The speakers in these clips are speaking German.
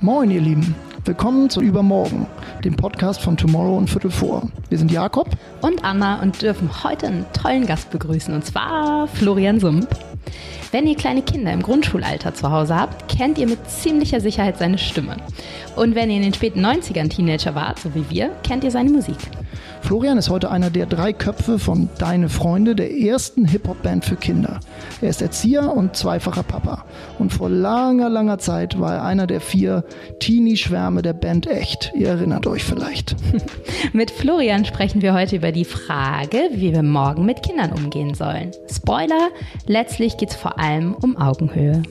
Moin, ihr Lieben. Willkommen zu Übermorgen, dem Podcast von Tomorrow und Viertel vor. Wir sind Jakob und Anna und dürfen heute einen tollen Gast begrüßen, und zwar Florian Sump. Wenn ihr kleine Kinder im Grundschulalter zu Hause habt, kennt ihr mit ziemlicher Sicherheit seine Stimme. Und wenn ihr in den späten 90ern Teenager wart, so wie wir, kennt ihr seine Musik. Florian ist heute einer der drei Köpfe von Deine Freunde, der ersten Hip-Hop-Band für Kinder. Er ist Erzieher und zweifacher Papa. Und vor langer, langer Zeit war er einer der vier Teenie-Schwärme der Band Echt. Ihr erinnert euch vielleicht. mit Florian sprechen wir heute über die Frage, wie wir morgen mit Kindern umgehen sollen. Spoiler, letztlich geht es vor allem um Augenhöhe.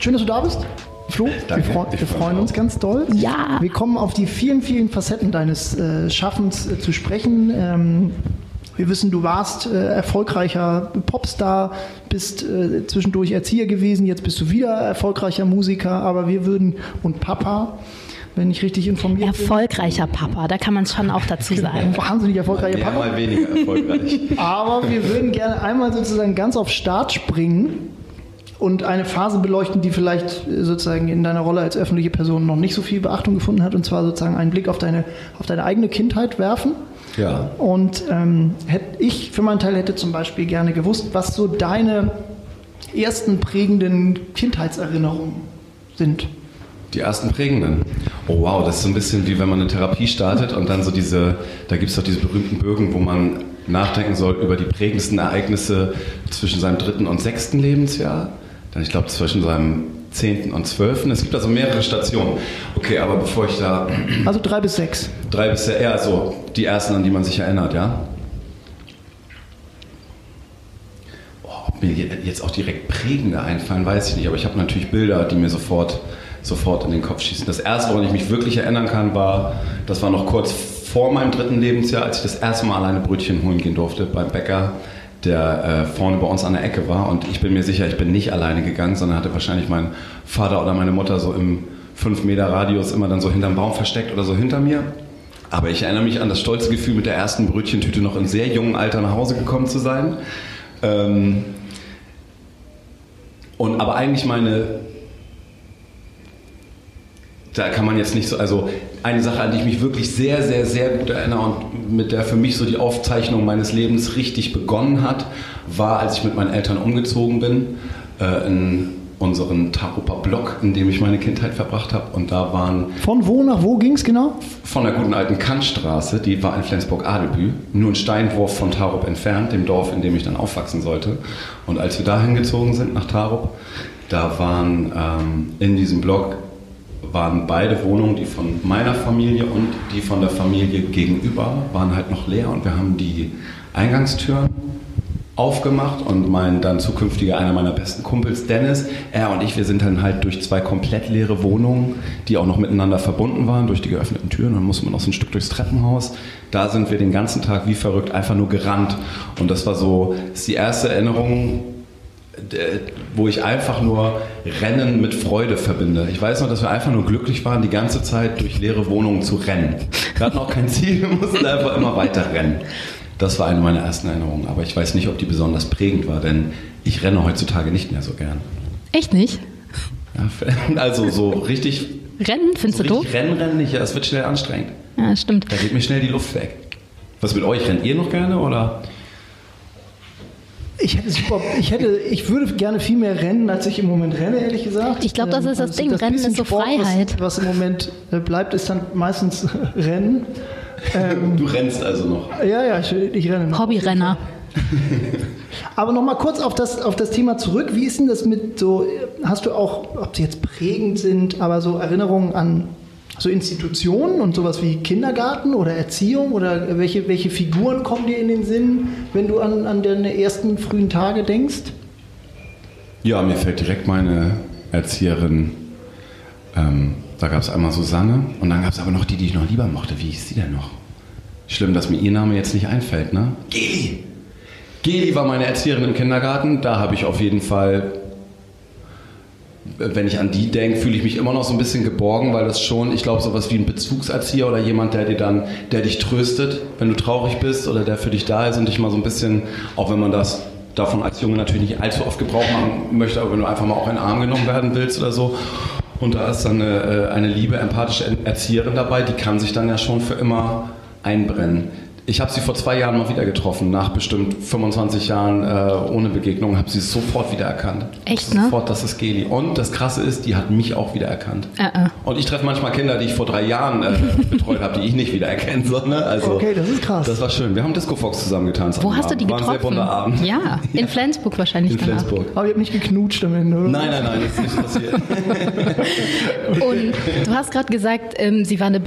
Schön, dass du da bist. Flo, Danke, wir, freu wir freuen uns ganz doll. Ja. Wir kommen auf die vielen, vielen Facetten deines äh, Schaffens äh, zu sprechen. Ähm, wir wissen, du warst äh, erfolgreicher Popstar, bist äh, zwischendurch Erzieher gewesen, jetzt bist du wieder erfolgreicher Musiker, aber wir würden und Papa, wenn ich richtig informiert Erfolgreicher bin. Papa, da kann man es schon auch dazu genau. sagen. Wahnsinnig erfolgreicher Papa. Mal weniger erfolgreich. aber wir würden gerne einmal sozusagen ganz auf Start springen und eine Phase beleuchten, die vielleicht sozusagen in deiner Rolle als öffentliche Person noch nicht so viel Beachtung gefunden hat, und zwar sozusagen einen Blick auf deine, auf deine eigene Kindheit werfen. Ja. Und ähm, hätte, ich für meinen Teil hätte zum Beispiel gerne gewusst, was so deine ersten prägenden Kindheitserinnerungen sind. Die ersten prägenden. Oh wow, das ist so ein bisschen wie wenn man eine Therapie startet und dann so diese, da gibt es doch diese berühmten Bögen, wo man nachdenken soll über die prägendsten Ereignisse zwischen seinem dritten und sechsten Lebensjahr dann ich glaube zwischen seinem 10. und 12. Es gibt also mehrere Stationen. Okay, aber bevor ich da. Also drei bis sechs. Drei bis sechs, ja, so die ersten, an die man sich erinnert, ja. Oh, ob mir jetzt auch direkt prägende einfallen, weiß ich nicht, aber ich habe natürlich Bilder, die mir sofort, sofort in den Kopf schießen. Das erste, woran ich mich wirklich erinnern kann, war, das war noch kurz vor meinem dritten Lebensjahr, als ich das erste Mal alleine Brötchen holen gehen durfte beim Bäcker der äh, vorne bei uns an der Ecke war. Und ich bin mir sicher, ich bin nicht alleine gegangen, sondern hatte wahrscheinlich mein Vater oder meine Mutter so im 5 Meter Radius immer dann so hinterm Baum versteckt oder so hinter mir. Aber ich erinnere mich an das stolze Gefühl, mit der ersten Brötchentüte noch in sehr jungem Alter nach Hause gekommen zu sein. Ähm und aber eigentlich meine da kann man jetzt nicht so, also eine Sache, an die ich mich wirklich sehr, sehr, sehr gut erinnere und mit der für mich so die Aufzeichnung meines Lebens richtig begonnen hat, war, als ich mit meinen Eltern umgezogen bin, äh, in unseren Taruper Block, in dem ich meine Kindheit verbracht habe. Und da waren. Von wo nach wo ging es genau? Von der guten alten Kantstraße, die war in Flensburg-Adelbü, nur ein Steinwurf von Tarup entfernt, dem Dorf, in dem ich dann aufwachsen sollte. Und als wir da hingezogen sind nach Tarup, da waren ähm, in diesem Block waren beide Wohnungen, die von meiner Familie und die von der Familie gegenüber, waren halt noch leer. Und wir haben die Eingangstüren aufgemacht und mein dann zukünftiger, einer meiner besten Kumpels, Dennis, er und ich, wir sind dann halt durch zwei komplett leere Wohnungen, die auch noch miteinander verbunden waren, durch die geöffneten Türen, dann musste man noch so ein Stück durchs Treppenhaus. Da sind wir den ganzen Tag wie verrückt einfach nur gerannt. Und das war so, ist die erste Erinnerung, wo ich einfach nur Rennen mit Freude verbinde. Ich weiß noch, dass wir einfach nur glücklich waren, die ganze Zeit durch leere Wohnungen zu rennen. Wir hatten auch kein Ziel, wir mussten einfach immer weiter rennen. Das war eine meiner ersten Erinnerungen, aber ich weiß nicht, ob die besonders prägend war, denn ich renne heutzutage nicht mehr so gern. Echt nicht? Ja, also so richtig. Rennen, findest so du doof? Rennen, rennen nicht, ja, es wird schnell anstrengend. Ja, stimmt. Da geht mir schnell die Luft weg. Was mit euch? Rennt ihr noch gerne oder? Ich hätte super, ich hätte, ich würde gerne viel mehr rennen, als ich im Moment renne, ehrlich gesagt. Ich glaube, das ist das also Ding. Das rennen ist so Sport, Freiheit. Was, was, im Moment äh, bleibt, ist dann meistens Rennen. Ähm, du rennst also noch. Ja, ja, ich, ich renne noch. Hobbyrenner. Aber noch mal kurz auf das, auf das Thema zurück. Wie ist denn das mit so, hast du auch, ob sie jetzt prägend sind, aber so Erinnerungen an so Institutionen und sowas wie Kindergarten oder Erziehung oder welche, welche Figuren kommen dir in den Sinn, wenn du an, an deine ersten frühen Tage denkst? Ja, mir fällt direkt meine Erzieherin. Ähm, da gab es einmal Susanne und dann gab es aber noch die, die ich noch lieber mochte. Wie hieß sie denn noch? Schlimm, dass mir ihr Name jetzt nicht einfällt, ne? Geli! Geli war meine Erzieherin im Kindergarten. Da habe ich auf jeden Fall wenn ich an die denke, fühle ich mich immer noch so ein bisschen geborgen, weil das schon, ich glaube, sowas wie ein Bezugserzieher oder jemand, der dir dann, der dich tröstet, wenn du traurig bist oder der für dich da ist und dich mal so ein bisschen, auch wenn man das davon als Junge natürlich nicht allzu oft Gebrauch machen möchte, aber wenn du einfach mal auch in den Arm genommen werden willst oder so. Und da ist dann eine, äh, eine liebe, empathische Erzieherin dabei, die kann sich dann ja schon für immer einbrennen. Ich habe sie vor zwei Jahren mal wieder getroffen, nach bestimmt 25 Jahren äh, ohne Begegnung, habe sie sofort wieder erkannt. Echt, ne? Sofort, das ist Geli. Und das Krasse ist, die hat mich auch wieder erkannt. Uh -uh. Und ich treffe manchmal Kinder, die ich vor drei Jahren äh, betreut habe, die ich nicht wieder erkennen soll. Ne? Also, okay, das ist krass. Das war schön. Wir haben Disco Fox zusammen getanzt. Wo hast du die getroffen? War ein sehr bunter Abend. Ja, in ja. Flensburg wahrscheinlich. In danach. Flensburg. Aber ihr habt nicht geknutscht am Ende, oder? Nein, nein, nein, das ist nicht passiert. Und du hast gerade gesagt, ähm, sie war eine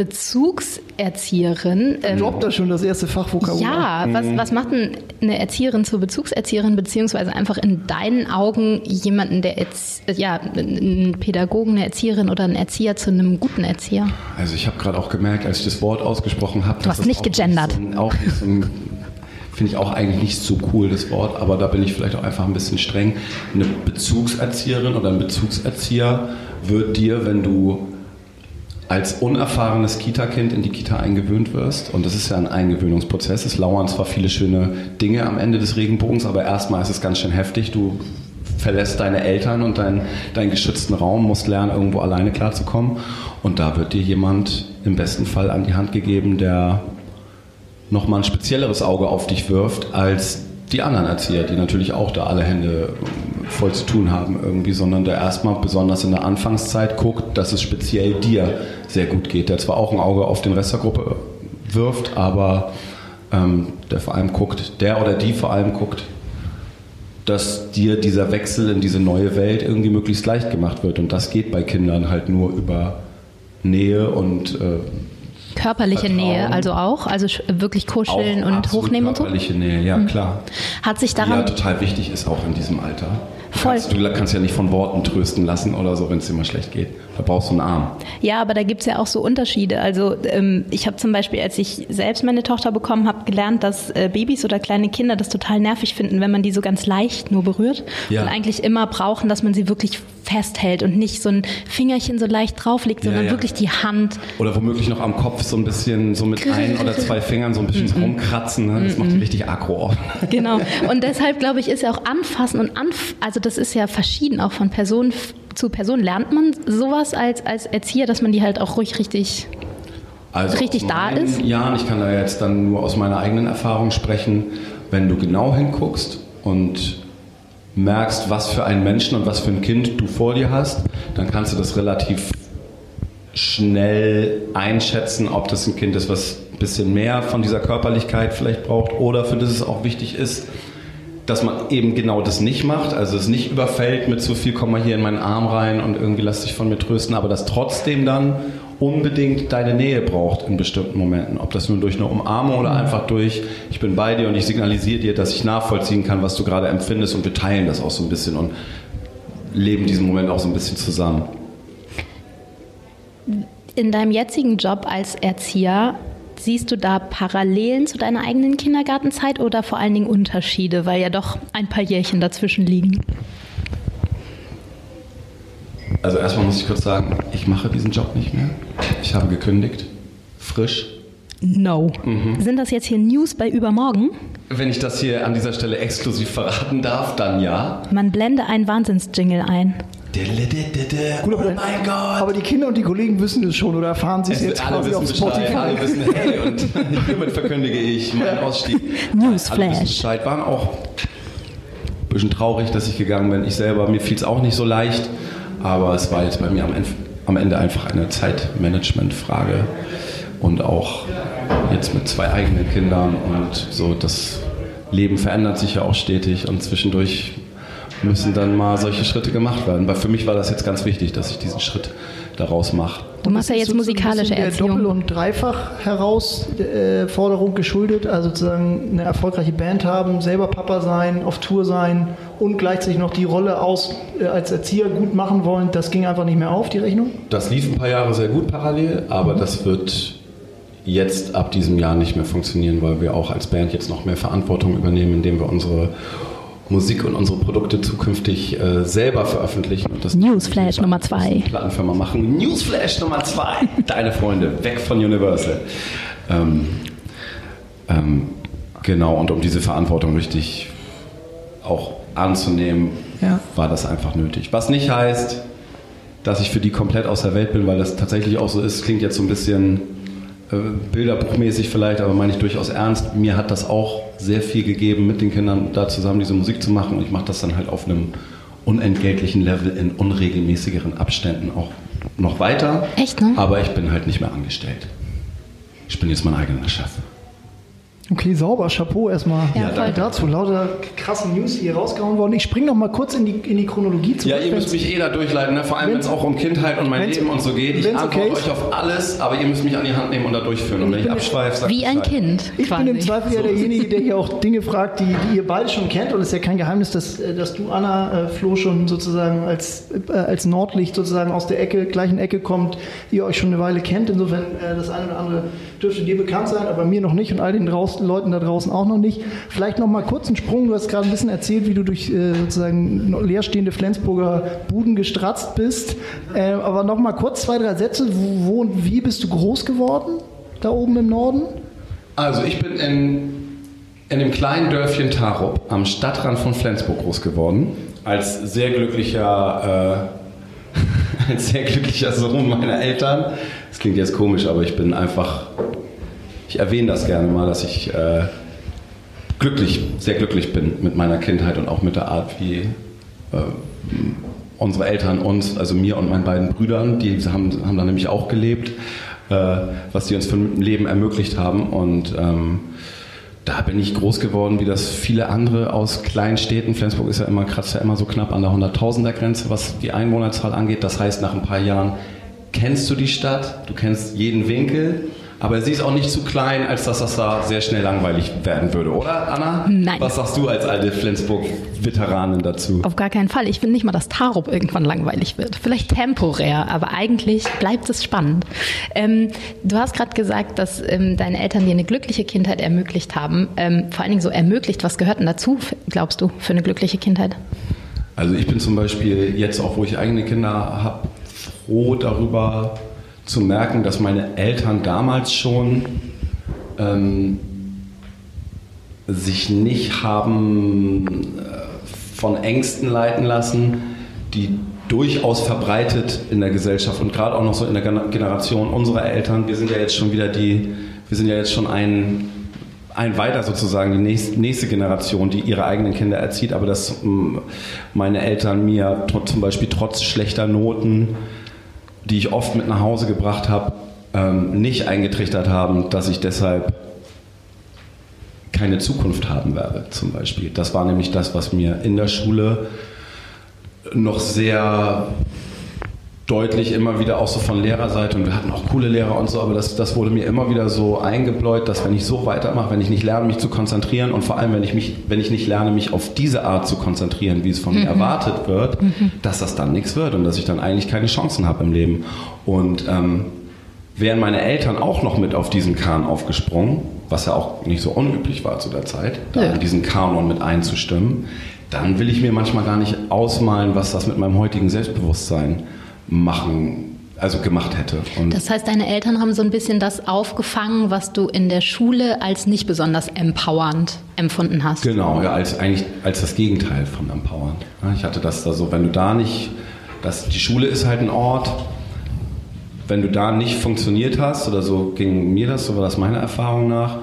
Bezugserzieherin. Ähm, Droppt da schon das erste Fachvokabular? Ja, was, was macht denn eine Erzieherin zur Bezugserzieherin, beziehungsweise einfach in deinen Augen jemanden, der jetzt, ja, einen Pädagogen, eine Erzieherin oder einen Erzieher zu einem guten Erzieher? Also ich habe gerade auch gemerkt, als ich das Wort ausgesprochen habe, Du hast nicht gegendert. Nicht so, auch nicht so ein, finde ich auch eigentlich nicht so cool, das Wort, aber da bin ich vielleicht auch einfach ein bisschen streng. Eine Bezugserzieherin oder ein Bezugserzieher wird dir, wenn du als unerfahrenes Kita-Kind in die Kita eingewöhnt wirst, und das ist ja ein Eingewöhnungsprozess, es lauern zwar viele schöne Dinge am Ende des Regenbogens, aber erstmal ist es ganz schön heftig. Du verlässt deine Eltern und deinen, deinen geschützten Raum, musst lernen, irgendwo alleine klarzukommen. Und da wird dir jemand im besten Fall an die Hand gegeben, der nochmal ein spezielleres Auge auf dich wirft als die anderen Erzieher, die natürlich auch da alle Hände voll zu tun haben irgendwie, sondern der erstmal besonders in der Anfangszeit guckt, dass es speziell dir sehr gut geht, der zwar auch ein Auge auf den Rest der Gruppe wirft, aber ähm, der vor allem guckt, der oder die vor allem guckt, dass dir dieser Wechsel in diese neue Welt irgendwie möglichst leicht gemacht wird. Und das geht bei Kindern halt nur über Nähe und äh, Körperliche Vertrauen. Nähe, also auch, also wirklich kuscheln auch und hochnehmen und so. Körperliche Nähe, ja klar. Hat sich Die ja daran total wichtig ist auch in diesem Alter. Voll. Kannst, du kannst ja nicht von Worten trösten lassen oder so, wenn es dir mal schlecht geht. Da brauchst du einen Arm. Ja, aber da gibt's ja auch so Unterschiede. Also ähm, ich habe zum Beispiel, als ich selbst meine Tochter bekommen habe, gelernt, dass äh, Babys oder kleine Kinder das total nervig finden, wenn man die so ganz leicht nur berührt Ja. und eigentlich immer brauchen, dass man sie wirklich festhält und nicht so ein Fingerchen so leicht drauflegt, sondern ja. wirklich die Hand. Oder womöglich noch am Kopf so ein bisschen, so mit ein oder zwei Fingern so ein bisschen rumkratzen. Ne? Das macht die richtig aggro auf. Genau. Und deshalb glaube ich, ist ja auch anfassen und anf also das ist ja verschieden auch von Person zu Person. Lernt man sowas als, als Erzieher, dass man die halt auch ruhig richtig Also richtig da ist? Jahren, ich kann da jetzt dann nur aus meiner eigenen Erfahrung sprechen, wenn du genau hinguckst und merkst, was für einen Menschen und was für ein Kind du vor dir hast, dann kannst du das relativ schnell einschätzen, ob das ein Kind ist, was ein bisschen mehr von dieser Körperlichkeit vielleicht braucht oder für das es auch wichtig ist, dass man eben genau das nicht macht, also es nicht überfällt mit zu viel, komm mal hier in meinen Arm rein und irgendwie lass dich von mir trösten, aber das trotzdem dann unbedingt deine Nähe braucht in bestimmten Momenten. Ob das nur durch eine Umarmung oder einfach durch, ich bin bei dir und ich signalisiere dir, dass ich nachvollziehen kann, was du gerade empfindest und wir teilen das auch so ein bisschen und leben diesen Moment auch so ein bisschen zusammen. In deinem jetzigen Job als Erzieher, siehst du da Parallelen zu deiner eigenen Kindergartenzeit oder vor allen Dingen Unterschiede, weil ja doch ein paar Jährchen dazwischen liegen? Also erstmal muss ich kurz sagen, ich mache diesen Job nicht mehr. Ich habe gekündigt, frisch. No. Sind das jetzt hier News bei übermorgen? Wenn ich das hier an dieser Stelle exklusiv verraten darf, dann ja. Man blende einen Wahnsinnsjingle ein. Gut, aber, oh mein Gott! aber die Kinder und die Kollegen wissen es schon oder erfahren sie es Es jetzt alle quasi wissen auf Bescheid, Spotify? alle wissen, hey, und hiermit verkündige ich meinen Ausstieg. Newsflash. Alle wissen Bescheid, waren auch ein bisschen traurig, dass ich gegangen bin. Ich selber, mir fiel es auch nicht so leicht, aber es war jetzt bei mir am Ende, einfach eine Zeitmanagement-Frage und auch jetzt mit zwei eigenen Kindern und so, das Leben verändert sich ja auch stetig und zwischendurch müssen dann mal solche Schritte gemacht werden. Weil für mich war das jetzt ganz wichtig, dass ich diesen Schritt daraus mache. Du machst ja jetzt musikalische der Doppel- Erziehung. und Dreifach-Herausforderung geschuldet. Also sozusagen eine erfolgreiche Band haben, selber Papa sein, auf Tour sein und gleichzeitig noch die Rolle aus, äh, als Erzieher gut machen wollen. Das ging einfach nicht mehr auf, die Rechnung. Das lief ein paar Jahre sehr gut parallel, aber das wird jetzt ab diesem Jahr nicht mehr funktionieren, weil wir auch als Band jetzt noch mehr Verantwortung übernehmen, indem wir unsere Musik und unsere Produkte zukünftig äh, selber veröffentlichen. Und das Newsflash Nummer zwei. Plattenfirma machen. Newsflash Nummer zwei. Deine Freunde, weg von Universal. Ähm, ähm, genau, und um diese Verantwortung richtig auch anzunehmen, Ja. war das einfach nötig. Was nicht heißt, dass ich für die komplett aus der Welt bin, weil das tatsächlich auch so ist. Klingt jetzt so ein bisschen bilderbuchmäßig vielleicht, aber meine ich durchaus ernst. Mir hat das auch sehr viel gegeben, mit den Kindern da zusammen diese Musik zu machen und ich mache das dann halt auf einem unentgeltlichen Level in unregelmäßigeren Abständen auch noch weiter. Echt, ne? Aber ich bin halt nicht mehr angestellt. Ich bin jetzt mein eigener Chef. Okay, sauber, Chapeau erstmal Ja, voll. dazu. Lauter krasse News, die hier rausgehauen wurden. Ich springe noch mal kurz in die, in die Chronologie zurück. Ja, ihr müsst mich eh da durchleiten, ne? vor allem wenn es auch um Kindheit und mein Leben und so geht. Ich antworte okay euch auf alles, aber ihr müsst mich an die Hand nehmen und da durchführen. Und wenn ich abschweife, sagt Wie ein Bescheid. Kind. Ich quasi. bin im Zweifel ja derjenige, der hier auch Dinge fragt, die, die ihr beide schon kennt. Und es ist ja kein Geheimnis, dass, äh, dass du, Anna, äh, Flo, schon sozusagen als, äh, als Nordlicht sozusagen aus der Ecke, gleichen Ecke kommt, ihr euch schon eine Weile kennt. Insofern äh, das eine oder andere dürfte dir bekannt sein, aber mir noch nicht und all den draußen, Leuten da draußen auch noch nicht. Vielleicht noch mal kurz einen Sprung. Du hast gerade ein bisschen erzählt, wie du durch äh, sozusagen leerstehende Flensburger Buden gestratzt bist. Äh, aber noch mal kurz zwei, drei Sätze. Wo, und wie bist du groß geworden? Da oben im Norden? Also ich bin in, in dem kleinen Dörfchen Tarup am Stadtrand von Flensburg groß geworden. Als sehr glücklicher, äh, als sehr glücklicher Sohn meiner Eltern. Das klingt jetzt komisch, aber ich bin einfach, ich erwähne das gerne mal, dass ich äh, glücklich, sehr glücklich bin mit meiner Kindheit und auch mit der Art, wie äh, unsere Eltern uns, also mir und meinen beiden Brüdern, die haben, haben da nämlich auch gelebt, äh, was die uns für ein Leben ermöglicht haben. Und ähm, da bin ich groß geworden, wie das viele andere aus kleinen Städten. Flensburg ist ja immer, kratzt ja immer so knapp an der 100.000er Grenze, was die Einwohnerzahl angeht. Das heißt, nach ein paar Jahren kennst du die Stadt, du kennst jeden Winkel. Aber sie ist auch nicht zu klein, als dass das da sehr schnell langweilig werden würde, oder Anna? Nein. Was sagst du als alte Flensburg-Veteranin dazu? Auf gar keinen Fall. Ich finde nicht mal, dass Tarup irgendwann langweilig wird. Vielleicht temporär, aber eigentlich bleibt es spannend. Ähm, du hast gerade gesagt, dass ähm, deine Eltern dir eine glückliche Kindheit ermöglicht haben. Ähm, vor allen Dingen so ermöglicht. Was gehört denn dazu, glaubst du, für eine glückliche Kindheit? Also ich bin zum Beispiel jetzt auch, wo ich eigene Kinder habe, froh darüber zu merken, dass meine Eltern damals schon ähm, sich nicht haben äh, von Ängsten leiten lassen, die durchaus verbreitet in der Gesellschaft und gerade auch noch so in der Gener- Generation unserer Eltern. Wir sind ja jetzt schon wieder die, wir sind ja jetzt schon ein ein weiter sozusagen die nächste, Generation, die ihre eigenen Kinder erzieht, aber dass mh, meine Eltern mir zum Beispiel trotz schlechter Noten, die ich oft mit nach Hause gebracht habe, ähm, nicht eingetrichtert haben, dass ich deshalb keine Zukunft haben werde, zum Beispiel. Das war nämlich das, was mir in der Schule noch sehr deutlich immer wieder auch so von Lehrerseite und wir hatten auch coole Lehrer und so, aber das, das wurde mir immer wieder so eingebläut, dass wenn ich so weitermache, wenn ich nicht lerne, mich zu konzentrieren und vor allem, wenn ich, mich, wenn ich nicht lerne, mich auf diese Art zu konzentrieren, wie es von mir erwartet wird, dass das dann nichts wird und dass ich dann eigentlich keine Chancen habe im Leben. Und ähm, wären meine Eltern auch noch mit auf diesen Kahn aufgesprungen, was ja auch nicht so unüblich war zu der Zeit, da Ja. in diesen Kanon mit einzustimmen, dann will ich mir manchmal gar nicht ausmalen, was das mit meinem heutigen Selbstbewusstsein machen, also gemacht hätte. Und Das heißt, deine Eltern haben so ein bisschen das aufgefangen, was du in der Schule als nicht besonders empowernd empfunden hast. Genau, ja, als eigentlich als das Gegenteil von empowernd. Ich hatte das da so, wenn du da nicht, das, die Schule ist halt ein Ort, wenn du da nicht funktioniert hast, oder so ging mir das, so war das meiner Erfahrung nach,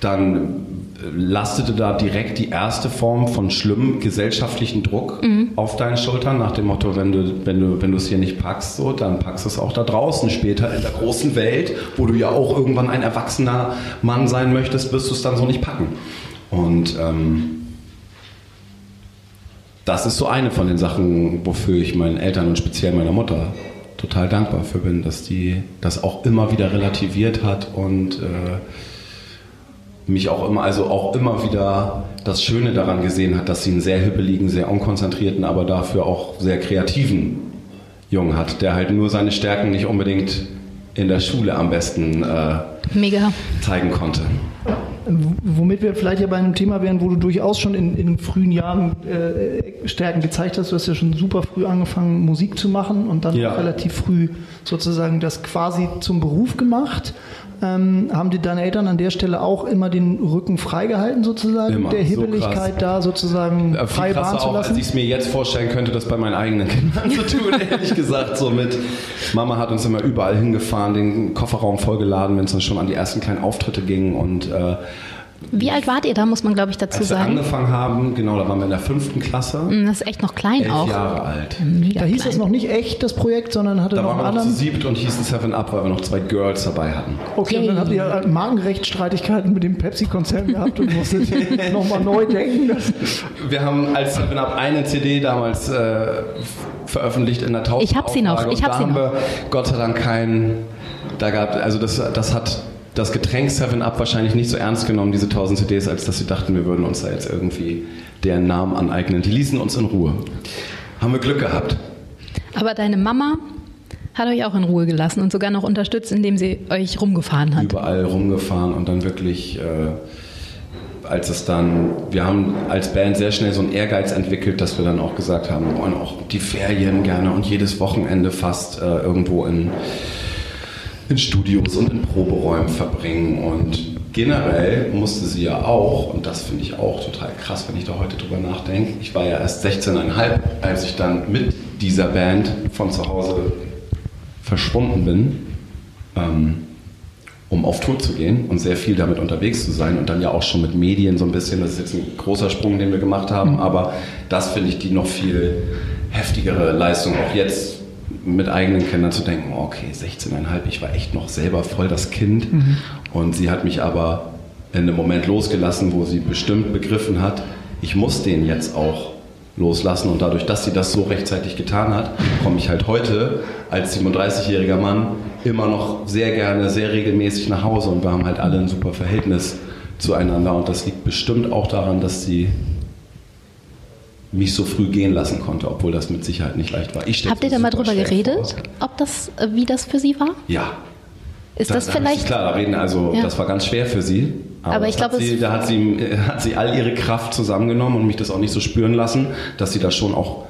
dann lastete da direkt die erste Form von schlimmem gesellschaftlichen Druck auf deinen Schultern, nach dem Motto, wenn du, wenn du, wenn du es hier nicht packst, so, dann packst du es auch da draußen später in der großen Welt, wo du ja auch irgendwann ein erwachsener Mann sein möchtest, wirst du es dann so nicht packen. Und ähm, das ist so eine von den Sachen, wofür ich meinen Eltern und speziell meiner Mutter total dankbar für bin, dass die das auch immer wieder relativiert hat und äh, mich auch immer, also auch immer wieder das Schöne daran gesehen hat, dass sie einen sehr hibbeligen, sehr unkonzentrierten, aber dafür auch sehr kreativen Jungen hat, der halt nur seine Stärken nicht unbedingt in der Schule am besten äh, Mega. zeigen konnte. Womit wir vielleicht ja bei einem Thema wären, wo du durchaus schon in, in frühen Jahren äh, Stärken gezeigt hast. Du hast ja schon super früh angefangen, Musik zu machen und dann Ja. relativ früh sozusagen das quasi zum Beruf gemacht. Ähm, haben dir deine Eltern an der Stelle auch immer den Rücken freigehalten, sozusagen, Immer, der so Hibbeligkeit krass. da sozusagen Äh, frei Bahn zu auch, als lassen? ich es mir jetzt vorstellen könnte, das bei meinen eigenen Kindern zu tun, ehrlich gesagt. So mit Mama hat uns immer überall hingefahren, den Kofferraum vollgeladen, wenn es dann schon an die ersten kleinen Auftritte ging. Und äh, Wie alt wart ihr da, muss man glaube ich dazu als wir sagen? angefangen haben, genau, da waren wir in der fünften Klasse, Hm, Das ist echt noch klein elf auch. Jahre alt. Mega Da hieß klein. das noch nicht echt, das Projekt, sondern hatte Da noch waren einen wir noch zu anderen. siebt und hießen Seven Up, weil wir noch zwei Girls dabei hatten. Okay, und dann habt ihr halt Markenrechtsstreitigkeiten mit dem Pepsi-Konzern gehabt und musstet nochmal neu denken. Wir haben als Seven Up eine CD damals äh, veröffentlicht in der Tausend Ich hab sie noch, ich und hab da sie haben noch. wir Gott sei Dank keinen, da gab, also das, das hat das Getränk Seven Up wahrscheinlich nicht so ernst genommen, diese 1000 CDs, als dass sie dachten, wir würden uns da jetzt irgendwie deren Namen aneignen. Die ließen uns in Ruhe. Haben wir Glück gehabt. Aber deine Mama hat euch auch in Ruhe gelassen und sogar noch unterstützt, indem sie euch rumgefahren hat. überall rumgefahren und dann wirklich, äh, als es dann, wir haben als Band sehr schnell so einen Ehrgeiz entwickelt, dass wir dann auch gesagt haben, wir wollen auch die Ferien gerne und jedes Wochenende fast äh, irgendwo in, in Studios und in Proberäumen verbringen und generell musste sie ja auch, und das finde ich auch total krass, wenn ich da heute drüber nachdenke, ich war ja erst 16,5, als ich dann mit dieser Band von zu Hause verschwunden bin. Ähm, um auf Tour zu gehen und sehr viel damit unterwegs zu sein und dann ja auch schon mit Medien so ein bisschen, das ist jetzt ein großer Sprung, den wir gemacht haben, aber das finde ich die noch viel heftigere Leistung, auch jetzt mit eigenen Kindern zu denken, okay, 16,5, ich war echt noch selber voll das Kind. Und sie hat mich aber in einem Moment losgelassen, wo sie bestimmt begriffen hat, ich muss den jetzt auch loslassen. Und dadurch, dass sie das so rechtzeitig getan hat, komme ich halt heute als 37-jähriger Mann immer noch sehr gerne, sehr regelmäßig nach Hause. Und wir haben halt alle ein super Verhältnis zueinander. Und das liegt bestimmt auch daran, dass sie mich so früh gehen lassen konnte, obwohl das mit Sicherheit nicht leicht war. Ich Habt ihr da mal drüber geredet, ob das, äh, wie das für sie war? Ja. Ist Da- das da ich- vielleicht Klar, da reden, also Ja. das war ganz schwer für sie. Aber ich das hat glaube, da hat sie, äh, hat sie all ihre Kraft zusammengenommen und mich das auch nicht so spüren lassen, dass sie da schon auch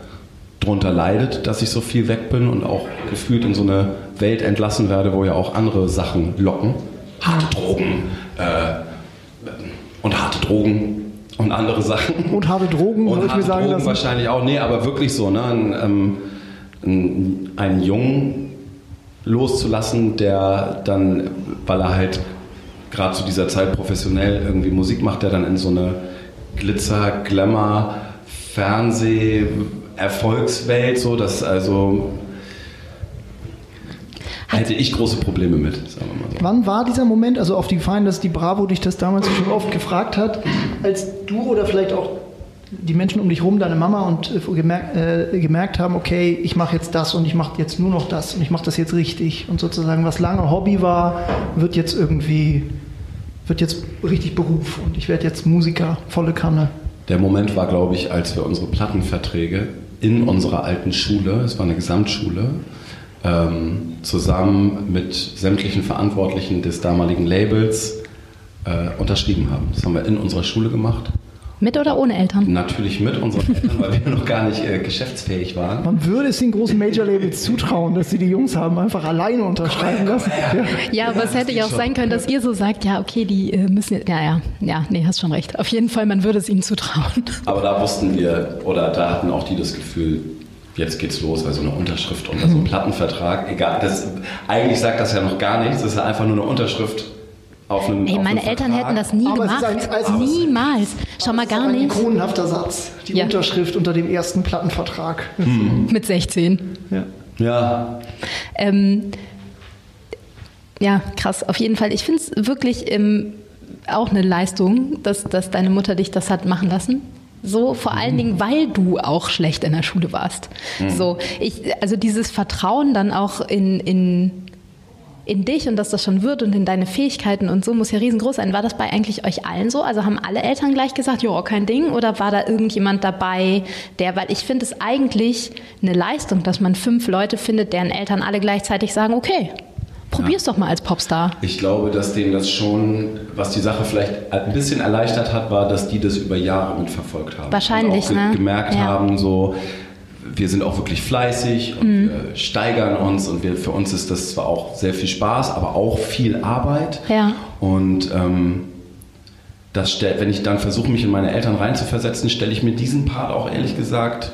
drunter leidet, dass ich so viel weg bin und auch gefühlt in so eine Welt entlassen werde, wo ja auch andere Sachen locken. Harte Drogen äh, und harte Drogen und andere Sachen. Und harte Drogen, Und habe ich mir sagen Drogen lassen. wahrscheinlich auch. Nee, aber wirklich so, ne? Ein, ähm, ein, einen Jungen loszulassen, der dann, weil er halt gerade zu dieser Zeit professionell irgendwie Musik macht, der dann in so eine Glitzer, Glamour, Fernseh, Erfolgswelt, so, das also hätte ich große Probleme mit, sagen wir mal so. Wann war dieser Moment, also auf die Gefallen, dass die Bravo dich das damals schon oft gefragt hat, als du oder vielleicht auch die Menschen um dich herum, deine Mama und äh, gemerkt, äh, gemerkt haben, okay, ich mache jetzt das und ich mache jetzt nur noch das und ich mache das jetzt richtig und sozusagen was lange Hobby war, wird jetzt irgendwie wird jetzt richtig Beruf und ich werde jetzt Musiker, volle Kanne. Der Moment war, glaube ich, als wir unsere Plattenverträge in unserer alten Schule, es war eine Gesamtschule, ähm, zusammen mit sämtlichen Verantwortlichen des damaligen Labels äh, unterschrieben haben. Das haben wir in unserer Schule gemacht. mit oder ohne Eltern? Natürlich mit unseren Eltern, weil wir noch gar nicht äh, geschäftsfähig waren. Man würde es den großen Major-Labels zutrauen, dass sie die Jungs haben einfach alleine unterschreiben lassen. Ja. Ja, aber es hätte ja auch sein können, dass ihr so sagt, ja, okay, die äh, müssen, ja, ja, ja, nee, hast schon recht. Auf jeden Fall, man würde es ihnen zutrauen. Aber da wussten wir, oder da hatten auch die das Gefühl, jetzt geht's los, weil so eine Unterschrift unter so einem Plattenvertrag, egal, das, eigentlich sagt das ja noch gar nichts, das ist ja einfach nur eine Unterschrift auf einem Ey, auf meine einem Eltern Vertrag. hätten das nie Aber es ist gemacht. ein- also- Niemals. Schon mal gar Ein nicht. ikonenhafter Satz. Die Ja. Unterschrift unter dem ersten Plattenvertrag. Mit 16. Ja. Ja, Ähm, ja, krass, auf jeden Fall. Ich finde es wirklich ähm, auch eine Leistung, dass, dass deine Mutter dich das hat machen lassen. So, vor allen Dingen, weil du auch schlecht in der Schule warst. So, ich, also dieses Vertrauen dann auch in, in, in dich und dass das schon wird und in deine Fähigkeiten und so muss ja riesengroß sein. War das bei eigentlich euch allen so? Also haben alle Eltern gleich gesagt, ja, kein Ding? Oder war da irgendjemand dabei, der, weil ich finde es eigentlich eine Leistung, dass man fünf Leute findet, deren Eltern alle gleichzeitig sagen, okay, Probier's doch mal als Popstar. Ich glaube, dass denen das schon, was die Sache vielleicht ein bisschen erleichtert hat, war, dass die das über Jahre mitverfolgt haben. Wahrscheinlich, und auch ne? gemerkt Ja. haben, so, wir sind auch wirklich fleißig und Mhm. wir steigern uns und wir, für uns ist das zwar auch sehr viel Spaß, aber auch viel Arbeit. Ja. Und ähm, das stellt, wenn ich dann versuche, mich in meine Eltern reinzuversetzen, stelle ich mir diesen Part auch ehrlich gesagt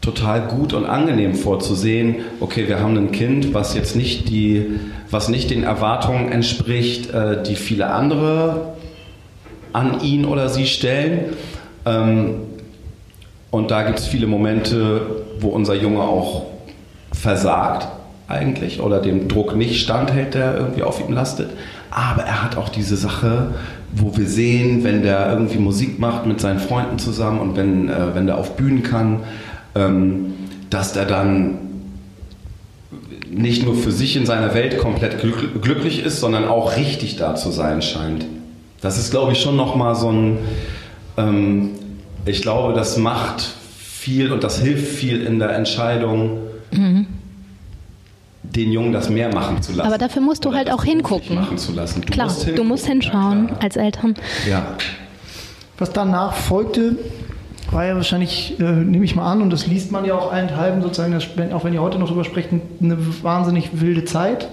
total gut und angenehm vorzusehen, okay, wir haben ein Kind, was jetzt nicht die, was nicht den Erwartungen entspricht, äh, die viele andere an ihn oder sie stellen. Ähm, und da gibt es viele Momente, wo unser Junge auch versagt eigentlich oder dem Druck nicht standhält, der irgendwie auf ihm lastet. Aber er hat auch diese Sache, wo wir sehen, wenn der irgendwie Musik macht mit seinen Freunden zusammen und wenn, äh, wenn der auf Bühnen kann, dass der dann nicht nur für sich in seiner Welt komplett glück glücklich ist, sondern auch richtig da zu sein scheint. Das ist, glaube ich, schon nochmal so ein, ähm, ich glaube, das macht viel und das hilft viel in der Entscheidung, den Jungen das mehr machen zu lassen. Aber dafür musst du Oder halt auch hingucken. Machen zu lassen. Du Klar, musst du musst hinschauen Ja, als Eltern. ja. Was danach folgte, war ja wahrscheinlich, äh, nehme ich mal an, und das liest man ja auch allenthalben sozusagen, das, wenn- auch wenn ihr heute noch drüber sprecht, eine wahnsinnig wilde Zeit,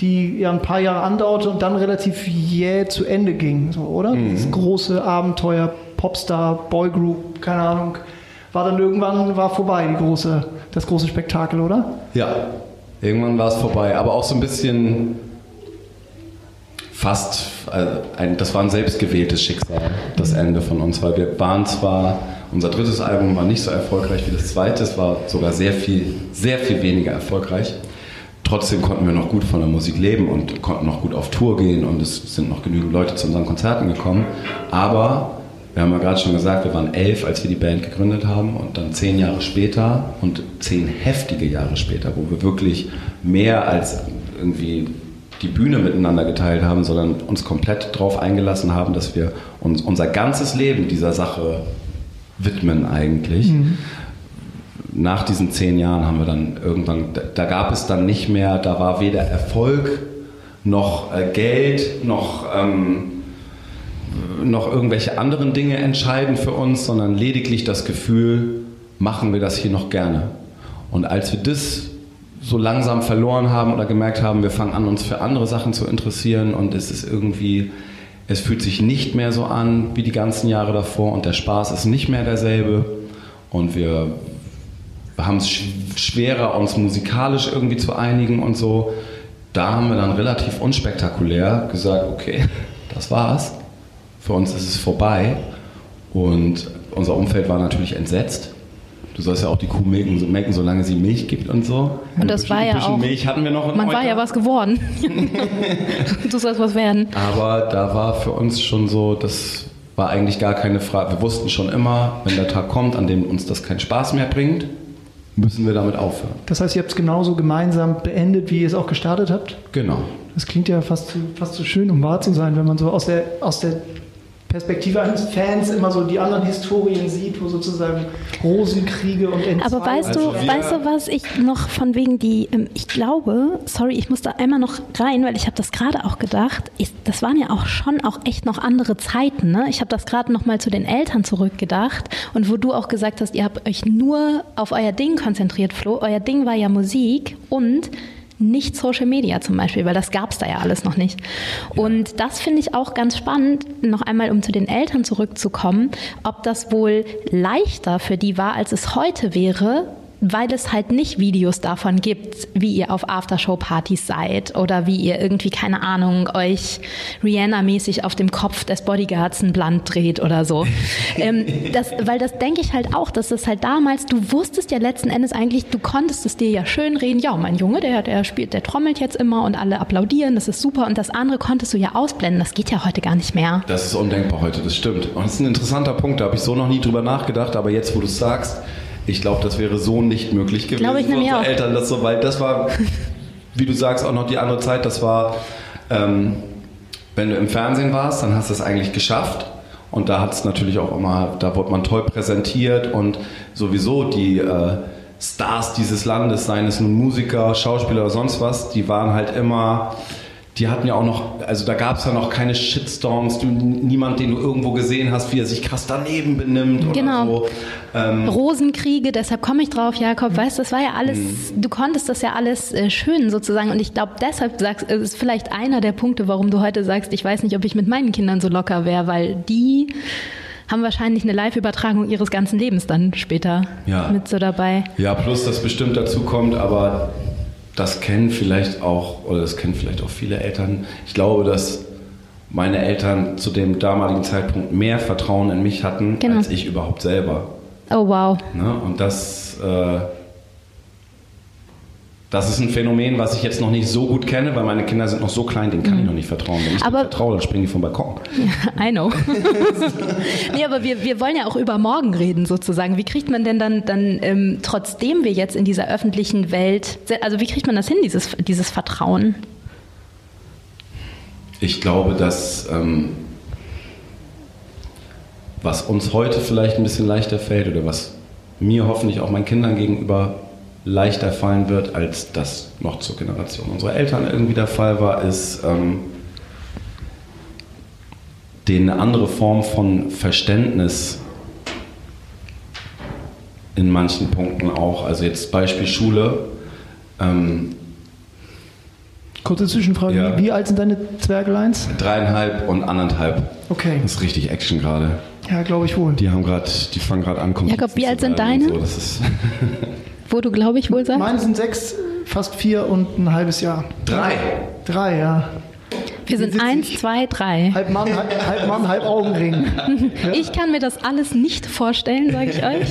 die ja ein paar Jahre andauerte und dann relativ jäh zu Ende ging, so, oder? Das große Abenteuer, Popstar, Boygroup, keine Ahnung, war dann irgendwann war vorbei, die große, das große Spektakel, oder? Ja, irgendwann war es vorbei. Aber auch so ein bisschen fast, äh, ein, das war ein selbstgewähltes Schicksal, das Ende von uns, weil wir waren zwar, unser drittes Album war nicht so erfolgreich wie das zweite, es war sogar sehr viel, sehr viel weniger erfolgreich. Trotzdem konnten wir noch gut von der Musik leben und konnten noch gut auf Tour gehen und es sind noch genügend Leute zu unseren Konzerten gekommen. Aber wir haben ja gerade schon gesagt, wir waren elf, als wir die Band gegründet haben und dann zehn Jahre später und zehn heftige Jahre später, wo wir wirklich mehr als irgendwie die Bühne miteinander geteilt haben, sondern uns komplett darauf eingelassen haben, dass wir uns unser ganzes Leben dieser Sache widmen eigentlich. Nach diesen zehn Jahren haben wir dann irgendwann, da, da gab es dann nicht mehr, da war weder Erfolg noch äh, Geld noch ähm, noch irgendwelche anderen Dinge entscheidend für uns, sondern lediglich das Gefühl, machen wir das hier noch gerne. Und als wir das so langsam verloren haben oder gemerkt haben, wir fangen an, uns für andere Sachen zu interessieren und es ist irgendwie, es fühlt sich nicht mehr so an wie die ganzen Jahre davor und der Spaß ist nicht mehr derselbe und wir, haben es sch schwerer, uns musikalisch irgendwie zu einigen und so. Da haben wir dann relativ unspektakulär gesagt, okay, das war's. Für uns ist es vorbei. Und unser Umfeld war natürlich entsetzt. Du sollst ja auch die Kuh melken, so- melken solange sie Milch gibt und so. Und das war ja auch- Milch hatten wir noch Man war Euter. ja was geworden. du sollst was werden. Aber da war für uns schon so, das war eigentlich gar keine Frage. Wir wussten schon immer, wenn der Tag kommt, an dem uns das keinen Spaß mehr bringt, müssen wir damit aufhören. Das heißt, ihr habt es genauso gemeinsam beendet, wie ihr es auch gestartet habt? Genau. Das klingt ja fast, zu- fast so schön, um wahr zu sein, wenn man so aus der, aus der Perspektive eines Fans immer so die anderen Historien sieht, wo sozusagen Rosenkriege und Entzweien. Aber weißt du, Also weißt du, was ich noch von wegen die, ähm, ich glaube, sorry, ich muss da einmal noch rein, weil ich habe das gerade auch gedacht, ich, das waren ja auch schon auch echt noch andere Zeiten. Ne? Ich habe das gerade noch mal zu den Eltern zurückgedacht und wo du auch gesagt hast, ihr habt euch nur auf euer Ding konzentriert, Flo. Euer Ding war ja Musik und nicht Social Media zum Beispiel, weil das gab es da ja alles noch nicht. Und das finde ich auch ganz spannend, noch einmal um zu den Eltern zurückzukommen, ob das wohl leichter für die war, als es heute wäre, weil es halt nicht Videos davon gibt, wie ihr auf Aftershow-Partys seid oder wie ihr irgendwie, keine Ahnung, euch Rihanna-mäßig auf dem Kopf des Bodyguards ein Blunt dreht oder so. ähm, das, weil das denke ich halt auch, dass das halt damals, du wusstest ja letzten Endes eigentlich, du konntest es dir ja schön reden, ja, mein Junge, der, der spielt, der trommelt jetzt immer und alle applaudieren, das ist super und das andere konntest du ja ausblenden, das geht ja heute gar nicht mehr. Das ist undenkbar heute, das stimmt. Und das ist ein interessanter Punkt, da habe ich so noch nie drüber nachgedacht, aber jetzt, wo du es sagst, ich glaube, das wäre so nicht möglich gewesen. Glaube ich nämlich unsere auch. Eltern das so weit. Das war, wie du sagst, auch noch die andere Zeit. Das war, ähm, wenn du im Fernsehen warst, dann hast du es eigentlich geschafft. Und da hat es natürlich auch immer, da wurde man toll präsentiert und sowieso die äh, Stars dieses Landes, seien es nun Musiker, Schauspieler oder sonst was, die waren halt immer die hatten ja auch noch, also da gab es ja noch keine Shitstorms, du, niemand, den du irgendwo gesehen hast, wie er sich krass daneben benimmt genau. oder so. Ähm, Rosenkriege, deshalb komme ich drauf, Jakob, weißt du, das war ja alles, mhm. du konntest das ja alles äh, schön sozusagen und ich glaube, deshalb sagst, es ist vielleicht einer der Punkte, warum du heute sagst, ich weiß nicht, ob ich mit meinen Kindern so locker wäre, weil die haben wahrscheinlich eine Live-Übertragung ihres ganzen Lebens dann später ja. mit so dabei. Ja, plus das bestimmt dazu kommt, aber das kennen vielleicht auch, oder das kennen vielleicht auch viele Eltern. Ich glaube, dass meine Eltern zu dem damaligen Zeitpunkt mehr Vertrauen in mich hatten, genau. als ich überhaupt selber. Oh wow. Ne? Und das äh, das ist ein Phänomen, was ich jetzt noch nicht so gut kenne, weil meine Kinder sind noch so klein, denen kann ich noch nicht vertrauen. Wenn ich aber, vertraue, dann springen die vom Balkon. I know. nee, aber wir, wir wollen ja auch über morgen reden sozusagen. Wie kriegt man denn dann, dann ähm, trotzdem wir jetzt in dieser öffentlichen Welt, also wie kriegt man das hin, dieses, dieses Vertrauen? Ich glaube, dass ähm, was uns heute vielleicht ein bisschen leichter fällt oder was mir hoffentlich auch meinen Kindern gegenüber leichter fallen wird, als das noch zur Generation unserer Eltern irgendwie der Fall war, ist ähm, denen eine andere Form von Verständnis in manchen Punkten auch. Also jetzt Beispiel Schule. Ähm, Kurze Zwischenfrage, ja. wie, alt sind deine Zwergleins? Dreieinhalb und anderthalb. Okay. Das ist richtig Action gerade. Ja, glaube ich wohl. Die haben gerade, die fangen gerade an. Jakob, wie alt sind deine? So. Das ist Wo du, glaube ich, wohl sagst? Meine sind sechs, fast vier und ein halbes Jahr. Drei? Drei, ja. Wir sind eins, zwei, drei. Halb Mann, halb, halb, Mann, halb Augenring. Ich kann mir das alles nicht vorstellen, sage ich euch.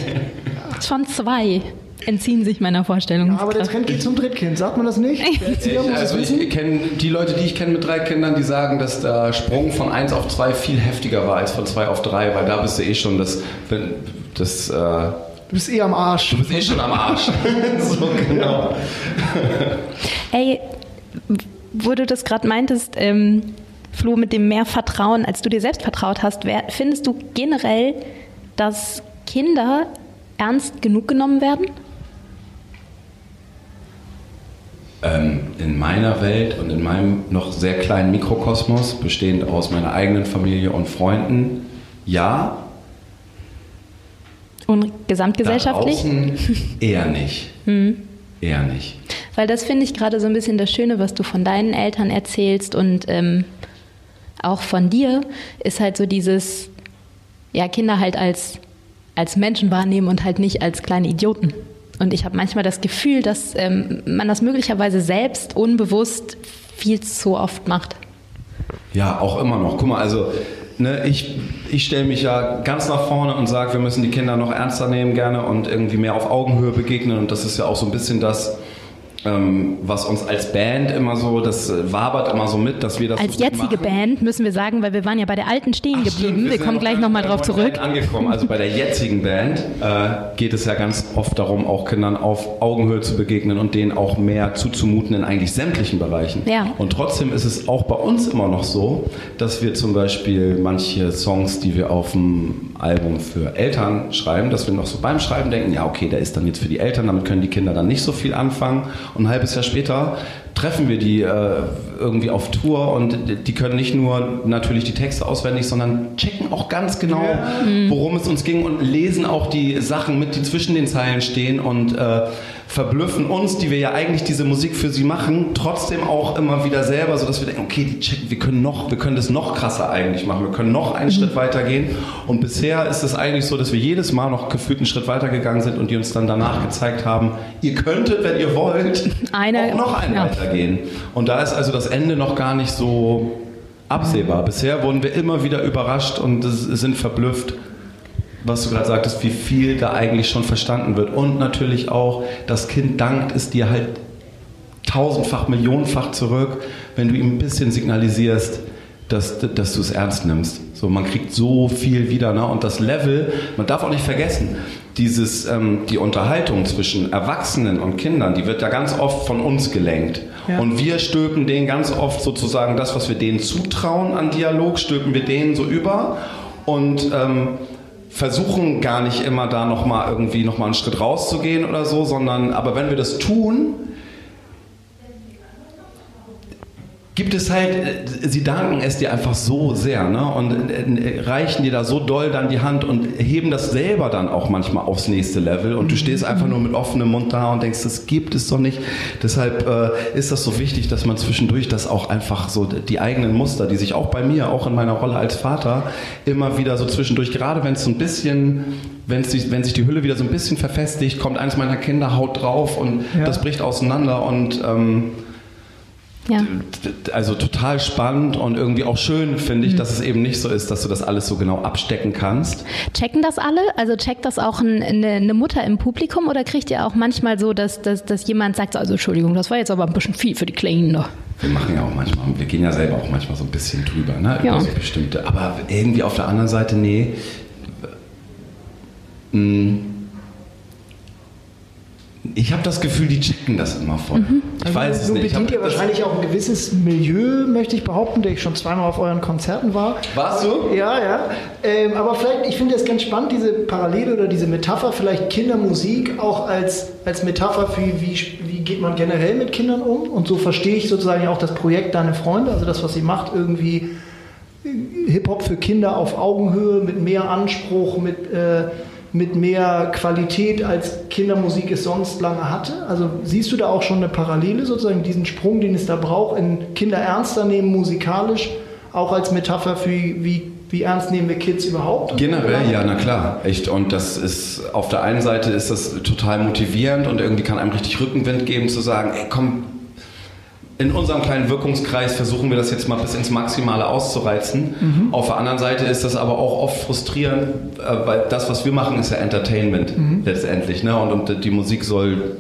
Schon zwei entziehen sich meiner Vorstellung. Ja, aber der Trend geht zum Drittkind, sagt man das nicht? Ich, also ich kenne die Leute, die ich kenne mit drei Kindern, die sagen, dass der Sprung von eins auf zwei viel heftiger war als von zwei auf drei, weil da bist du eh schon das, das äh, Du bist eh am Arsch. Du bist eh schon am Arsch. so genau. Ey, wo du das gerade meintest, ähm, Flo, mit dem mehr Vertrauen, als du dir selbst vertraut hast, wer, findest du generell, dass Kinder ernst genug genommen werden? Ähm, in meiner Welt und in meinem noch sehr kleinen Mikrokosmos, bestehend aus meiner eigenen Familie und Freunden, ja, und gesamtgesellschaftlich? eher nicht. Hm. Eher nicht. Weil das finde ich gerade so ein bisschen das Schöne, was du von deinen Eltern erzählst und ähm, auch von dir, ist halt so dieses, ja, Kinder halt als, als Menschen wahrnehmen und halt nicht als kleine Idioten. Und ich habe manchmal das Gefühl, dass ähm, man das möglicherweise selbst unbewusst viel zu oft macht. Ja, auch immer noch. Guck mal, also ne, ich, ich stelle mich ja ganz nach vorne und sage, wir müssen die Kinder noch ernster nehmen gerne und irgendwie mehr auf Augenhöhe begegnen. Und das ist ja auch so ein bisschen das, ähm, was uns als Band immer so, das wabert immer so mit, dass wir das Als jetzige machen. Band müssen wir sagen, weil wir waren ja bei der alten stehen Ach, geblieben. Stimmt, wir, wir kommen gleich nochmal drauf zurück. Angekommen. Also bei der jetzigen Band äh, geht es ja ganz oft darum, auch Kindern auf Augenhöhe zu begegnen und denen auch mehr zuzumuten in eigentlich sämtlichen Bereichen. Ja. Und trotzdem ist es auch bei uns immer noch so, dass wir zum Beispiel manche Songs, die wir auf dem Album für Eltern schreiben, dass wir noch so beim Schreiben denken, ja okay, der ist dann jetzt für die Eltern, damit können die Kinder dann nicht so viel anfangen. Und ein halbes Jahr später treffen wir die äh, irgendwie auf Tour und die können nicht nur natürlich die Texte auswendig, sondern checken auch ganz genau, worum es uns ging und lesen auch die Sachen mit, die zwischen den Zeilen stehen und äh, verblüffen uns, die wir ja eigentlich diese Musik für sie machen, trotzdem auch immer wieder selber, sodass wir denken, okay, die checken, wir können noch, wir können das noch krasser eigentlich machen, wir können noch einen mhm. Schritt weiter gehen. Und bisher ist es eigentlich so, dass wir jedes Mal noch gefühlt einen Schritt weiter gegangen sind und die uns dann danach gezeigt haben, ihr könntet, wenn ihr wollt, Eine, auch noch einen ja. weitergehen. Und da ist also das Ende noch gar nicht so absehbar. Bisher wurden wir immer wieder überrascht und sind verblüfft was du gerade sagtest, wie viel da eigentlich schon verstanden wird. Und natürlich auch, das Kind dankt es dir halt tausendfach, millionenfach zurück, wenn du ihm ein bisschen signalisierst, dass, dass du es ernst nimmst. So, man kriegt so viel wieder. Ne? Und das Level, man darf auch nicht vergessen, dieses, ähm, die Unterhaltung zwischen Erwachsenen und Kindern, die wird ja ganz oft von uns gelenkt. Ja. Und wir stülpen denen ganz oft sozusagen das, was wir denen zutrauen an Dialog, stülpen wir denen so über. Und ähm, versuchen gar nicht immer da nochmal irgendwie nochmal einen Schritt rauszugehen oder so, sondern aber wenn wir das tun, gibt es halt, äh, sie danken es dir einfach so sehr ne? und äh, reichen dir da so doll dann die Hand und heben das selber dann auch manchmal aufs nächste Level und du stehst einfach nur mit offenem Mund da und denkst, das gibt es doch nicht. Deshalb äh, ist das so wichtig, dass man zwischendurch das auch einfach so, die eigenen Muster, die sich auch bei mir, auch in meiner Rolle als Vater, immer wieder so zwischendurch, gerade wenn es so ein bisschen, wenn sich, wenn sich die Hülle wieder so ein bisschen verfestigt, kommt eines meiner Kinder, haut drauf und ja. das bricht auseinander und ähm, ja. Also total spannend und irgendwie auch schön finde ich, mhm. dass es eben nicht so ist, dass du das alles so genau abstecken kannst. Checken das alle? Also checkt das auch eine, eine Mutter im Publikum oder kriegt ihr auch manchmal so, dass, dass, dass jemand sagt, also Entschuldigung, das war jetzt aber ein bisschen viel für die Kleinen. Wir machen ja auch manchmal, wir gehen ja selber auch manchmal so ein bisschen drüber, ne? Über ja. so bestimmte. Aber irgendwie auf der anderen Seite, nee. Hm ich habe das Gefühl, die checken das immer voll. Mhm. Ich also weiß es nicht. bedient ihr wahrscheinlich auch ein gewisses Milieu, möchte ich behaupten, der ich schon zweimal auf euren Konzerten war. Warst du? Ja, ja. Ähm, aber vielleicht, ich finde es ganz spannend, diese Parallele oder diese Metapher, vielleicht Kindermusik auch als, als Metapher für, wie, wie geht man generell mit Kindern um. Und so verstehe ich sozusagen auch das Projekt Deine Freunde, also das, was sie macht, irgendwie Hip-Hop für Kinder auf Augenhöhe, mit mehr Anspruch, mit... Äh, mit mehr Qualität, als Kindermusik es sonst lange hatte? Also siehst du da auch schon eine Parallele, sozusagen diesen Sprung, den es da braucht, in Kinder ernster nehmen musikalisch, auch als Metapher für wie, wie ernst nehmen wir Kids überhaupt? Generell, ja, na klar, echt. Und das ist, auf der einen Seite ist das total motivierend und irgendwie kann einem richtig Rückenwind geben, zu sagen, ey, komm, in unserem kleinen Wirkungskreis versuchen wir das jetzt mal bis ins Maximale auszureizen. Mhm. Auf der anderen Seite ist das aber auch oft frustrierend, äh, weil das, was wir machen, ist ja Entertainment mhm. letztendlich. Ne? Und, und die Musik soll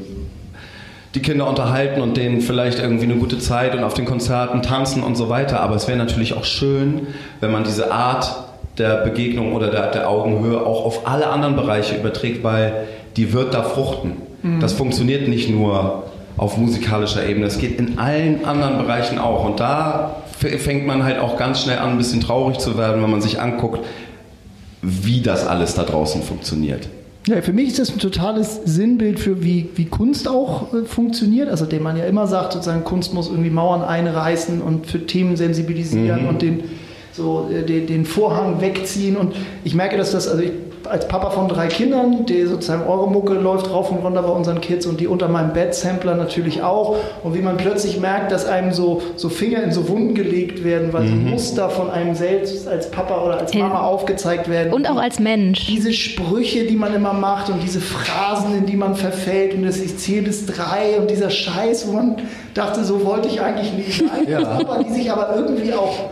die Kinder unterhalten und denen vielleicht irgendwie eine gute Zeit und auf den Konzerten tanzen und so weiter. Aber es wäre natürlich auch schön, wenn man diese Art der Begegnung oder der, der Augenhöhe auch auf alle anderen Bereiche überträgt, weil die wird da fruchten. Mhm. Das funktioniert nicht nur auf musikalischer Ebene. Das geht in allen anderen Bereichen auch. Und da fängt man halt auch ganz schnell an, ein bisschen traurig zu werden, wenn man sich anguckt, wie das alles da draußen funktioniert. Ja, für mich ist das ein totales Sinnbild für wie, wie Kunst auch äh, funktioniert. Also dem man ja immer sagt, sozusagen Kunst muss irgendwie Mauern einreißen und für Themen sensibilisieren mhm. und den, so, äh, den, den Vorhang wegziehen. Und ich merke, dass das, also ich als Papa von drei Kindern, die sozusagen eure Mucke läuft rauf und runter bei unseren Kids und die unter meinem Bett Sampler natürlich auch. Und wie man plötzlich merkt, dass einem so, so Finger in so Wunden gelegt werden, weil mhm. so Muster von einem selbst als Papa oder als Mama aufgezeigt werden. Und auch als Mensch. Diese Sprüche, die man immer macht und diese Phrasen, in die man verfällt und das ich zähle bis drei und dieser Scheiß, wo man dachte, so wollte ich eigentlich nicht sein. Ja. Aber die sich aber irgendwie auch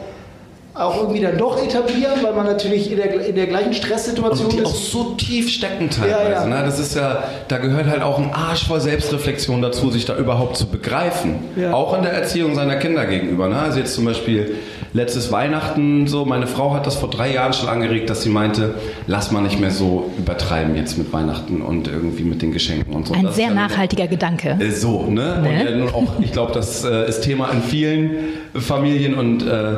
auch irgendwie dann doch etablieren, weil man natürlich in der, in der gleichen Stresssituation und die ist. auch so tief stecken teilweise. Ja, ja. Ne? Das ist ja, da gehört halt auch ein Arsch voll Selbstreflexion dazu, sich da überhaupt zu begreifen. Ja. Auch in der Erziehung seiner Kinder gegenüber. Ne? Also jetzt zum Beispiel letztes Weihnachten so, meine Frau hat das vor drei Jahren schon angeregt, dass sie meinte, lass mal nicht mehr so übertreiben jetzt mit Weihnachten und irgendwie mit den Geschenken und so. Ein das sehr nachhaltiger Gedanke. Äh, so, ne? ne? Und auch, ich glaube, das äh, ist Thema in vielen Familien und äh,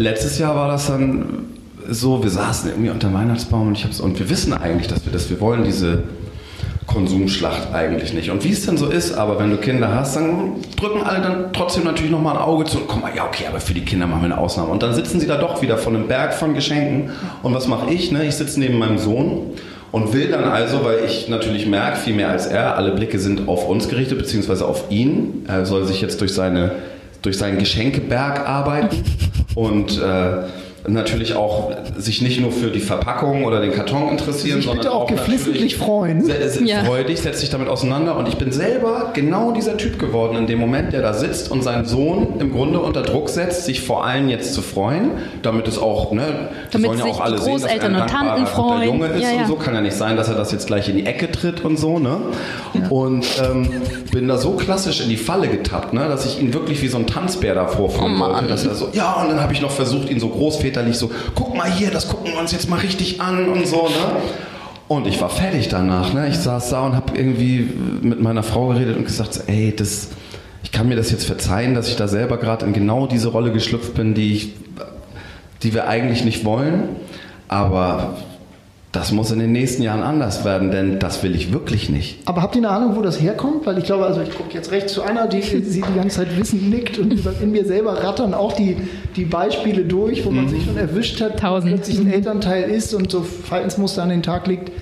letztes Jahr war das dann so, wir saßen irgendwie unter dem Weihnachtsbaum und ich hab's, und wir wissen eigentlich, dass wir das, wir wollen diese Konsumschlacht eigentlich nicht. Und wie es denn so ist, aber wenn du Kinder hast, dann drücken alle dann trotzdem natürlich nochmal ein Auge zu und kommen, ja okay, aber für die Kinder machen wir eine Ausnahme. Und dann sitzen sie da doch wieder von einem Berg von Geschenken. Und was mache ich? Ne? Ich sitze neben meinem Sohn und will dann also, weil ich natürlich merke, viel mehr als er, alle Blicke sind auf uns gerichtet, beziehungsweise auf ihn. Er soll sich jetzt durch seine durch seinen Geschenkeberg arbeiten und äh, natürlich auch sich nicht nur für die Verpackung oder den Karton interessieren, sich sondern bitte auch, auch geflissentlich freuen. Ja. Freudig, setzt sich damit auseinander und ich bin selber genau dieser Typ geworden in dem Moment, der da sitzt und seinen Sohn im Grunde unter Druck setzt, sich vor allem jetzt zu freuen, damit es auch, ne, die damit sollen ja auch alle sehen, dass er ein dankbarer freuen. Junge ist ja, ja. und so, kann ja nicht sein, dass er das jetzt gleich in die Ecke tritt und so, ne? Und ähm, bin da so klassisch in die Falle getappt, ne, dass ich ihn wirklich wie so ein Tanzbär da vorführen oh wollte, dass er so, ja, und dann habe ich noch versucht, ihn so großväterlich väterlich so, guck mal hier, das gucken wir uns jetzt mal richtig an und so, ne? Und ich war fertig danach, ne? Ich saß da und habe irgendwie mit meiner Frau geredet und gesagt, ey, das, ich kann mir das jetzt verzeihen, dass ich da selber gerade in genau diese Rolle geschlüpft bin, die ich, die wir eigentlich nicht wollen. Aber das muss in den nächsten Jahren anders werden, denn das will ich wirklich nicht. Aber habt ihr eine Ahnung, wo das herkommt? Weil ich glaube, also ich gucke jetzt rechts zu einer, die sie die ganze Zeit wissend nickt und in mir selber rattern auch die, die Beispiele durch, wo man sich schon erwischt hat, Tausend. plötzlich ein Elternteil ist und so Verhaltensmuster an den Tag legt,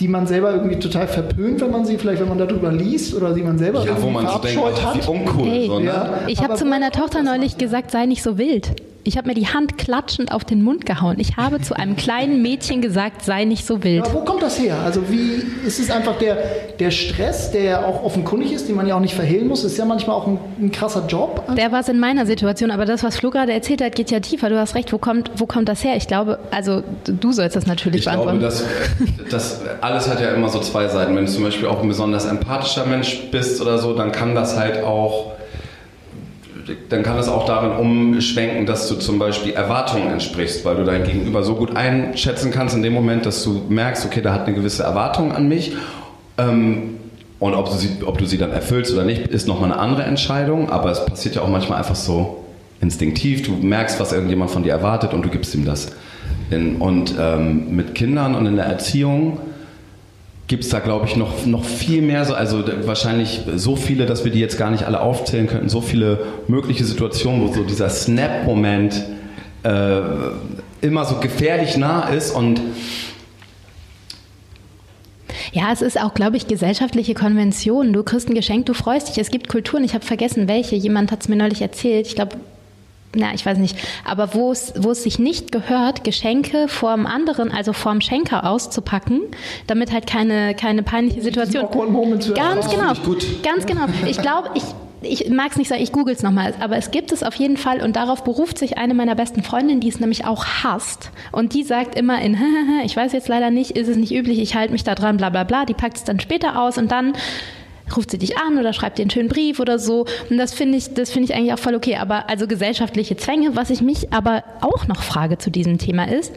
die man selber irgendwie total verpönt, wenn man sie vielleicht, wenn man darüber liest oder die man selber Ja, wo man so denkt, verabscheut ach, wie hat. uncool. Hey. so, ne? Ja. Ich habe zu meiner Tochter neulich gesagt, sei nicht so wild. Ich habe mir die Hand klatschend auf den Mund gehauen. Ich habe zu einem kleinen Mädchen gesagt, sei nicht so wild. Aber wo kommt das her? Also wie ist es einfach der, der Stress, der ja auch offenkundig ist, den man ja auch nicht verhehlen muss, ist ja manchmal auch ein, ein krasser Job. Der war es in meiner Situation, aber das, was Flo gerade erzählt hat, geht ja tiefer. Du hast recht, wo kommt, wo kommt das her? Ich glaube, also du sollst das natürlich Ich glaube, beantworten. dass das alles hat ja immer so zwei Seiten. Wenn du zum Beispiel auch ein besonders empathischer Mensch bist oder so, dann kann das halt auch, dann kann das auch darin umschwenken, dass du zum Beispiel Erwartungen entsprichst, weil du dein Gegenüber so gut einschätzen kannst in dem Moment, dass du merkst, okay, der hat eine gewisse Erwartung an mich. Ähm, und ob du, sie, ob du sie dann erfüllst oder nicht, ist nochmal eine andere Entscheidung. Aber es passiert ja auch manchmal einfach so instinktiv. Du merkst, was irgendjemand von dir erwartet und du gibst ihm das. In, und ähm, mit Kindern und in der Erziehung gibt es da, glaube ich, noch, noch viel mehr, so, also wahrscheinlich so viele, dass wir die jetzt gar nicht alle aufzählen könnten, so viele mögliche Situationen, wo so dieser Snap-Moment äh, immer so gefährlich nah ist und Ja, es ist auch, glaube ich, gesellschaftliche Konvention. Du kriegst ein Geschenk, du freust dich. Es gibt Kulturen, ich habe vergessen, welche. Jemand hat es mir neulich erzählt. Ich glaube, na, ich weiß nicht. Aber wo es, wo es sich nicht gehört, Geschenke vorm anderen, also vorm Schenker auszupacken, damit halt keine, keine peinliche Situation. Ganz genau. Ganz genau. Ich glaube, ich, ich mag es nicht sagen, ich google es nochmal, aber es gibt es auf jeden Fall und darauf beruft sich eine meiner besten Freundinnen, die es nämlich auch hasst. Und die sagt immer in, ich weiß jetzt leider nicht, ist es nicht üblich, ich halte mich da dran, bla bla bla. Die packt es dann später aus und dann ruft sie dich an oder schreibt dir einen schönen Brief oder so. Und das finde ich, das finde ich eigentlich auch voll okay. Aber also gesellschaftliche Zwänge, was ich mich aber auch noch frage zu diesem Thema ist,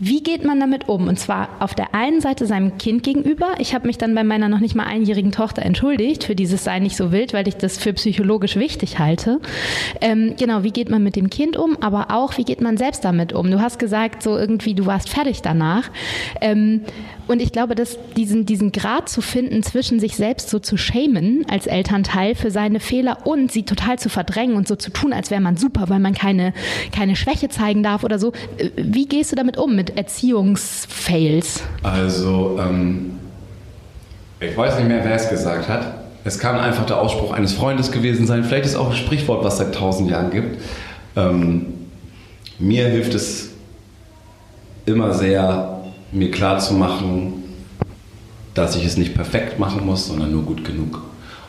wie geht man damit um? Und zwar auf der einen Seite seinem Kind gegenüber. Ich habe mich dann bei meiner noch nicht mal einjährigen Tochter entschuldigt für dieses Sei nicht so wild, weil ich das für psychologisch wichtig halte. Ähm, genau, wie geht man mit dem Kind um? Aber auch, wie geht man selbst damit um? Du hast gesagt, so irgendwie, du warst fertig danach. Ähm, und ich glaube, dass diesen, diesen Grad zu finden, zwischen sich selbst so zu schämen als Elternteil für seine Fehler und sie total zu verdrängen und so zu tun, als wäre man super, weil man keine, keine Schwäche zeigen darf oder so. Äh, Wie gehst du damit um, mit Erziehungsfails? Also, ähm, ich weiß nicht mehr, wer es gesagt hat. Es kann einfach der Ausspruch eines Freundes gewesen sein. Vielleicht ist auch ein Sprichwort, was es seit tausend Jahren gibt. Ähm, mir hilft es immer sehr, mir klarzumachen, dass ich es nicht perfekt machen muss, sondern nur gut genug.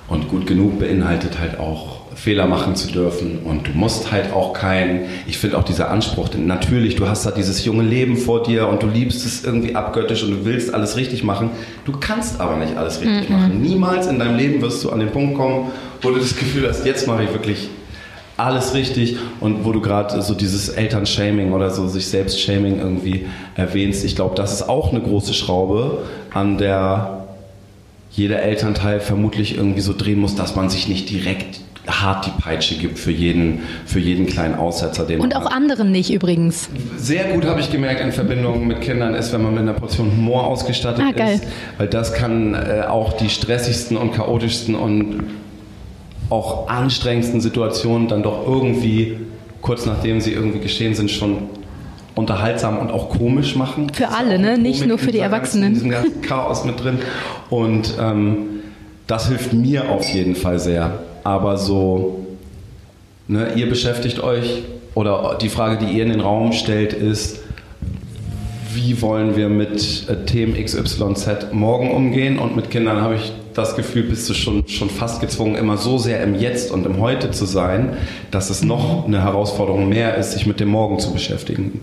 Und gut genug beinhaltet halt auch Fehler machen zu dürfen und du musst halt auch kein, ich finde auch dieser Anspruch, denn natürlich, du hast da dieses junge Leben vor dir und du liebst es irgendwie abgöttisch und du willst alles richtig machen. Du kannst aber nicht alles richtig machen. Niemals in deinem Leben wirst du an den Punkt kommen, wo du das Gefühl hast, jetzt mache ich wirklich alles richtig und wo du gerade so dieses Elternshaming oder so sich selbst Shaming irgendwie erwähnst. Ich glaube, das ist auch eine große Schraube, an der jeder Elternteil vermutlich irgendwie so drehen muss, dass man sich nicht direkt hart die Peitsche gibt für jeden, für jeden kleinen Aussetzer, den Und auch anderen nicht übrigens. Sehr gut habe ich gemerkt in Verbindung mit Kindern ist, wenn man mit einer Portion Humor ausgestattet Ah, geil. ist, weil das kann äh, auch die stressigsten und chaotischsten und auch anstrengendsten Situationen dann doch irgendwie kurz nachdem sie irgendwie geschehen sind schon unterhaltsam und auch komisch machen. Für alle, ne? Komik Nicht nur für die Erwachsenen. In diesem ganzen Chaos mit drin und ähm, das hilft mir auf jeden Fall sehr. Aber so, ne, ihr beschäftigt euch oder die Frage, die ihr in den Raum stellt, ist, wie wollen wir mit äh, Themen XYZ morgen umgehen? Und mit Kindern habe ich das Gefühl, bist du schon, schon fast gezwungen, immer so sehr im Jetzt und im Heute zu sein, dass es noch eine Herausforderung mehr ist, sich mit dem Morgen zu beschäftigen.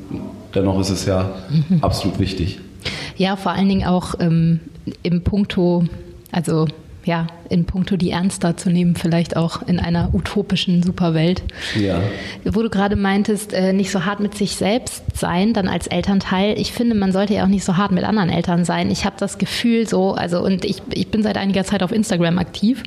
Dennoch ist es ja absolut wichtig. Ja, vor allen Dingen auch ähm, im Punkto, also ja, in puncto die ernster zu nehmen, vielleicht auch in einer utopischen Superwelt. Ja. Wo du gerade meintest, äh, nicht so hart mit sich selbst sein, dann als Elternteil. Ich finde, man sollte ja auch nicht so hart mit anderen Eltern sein. Ich habe das Gefühl so, also und ich, ich bin seit einiger Zeit auf Instagram aktiv.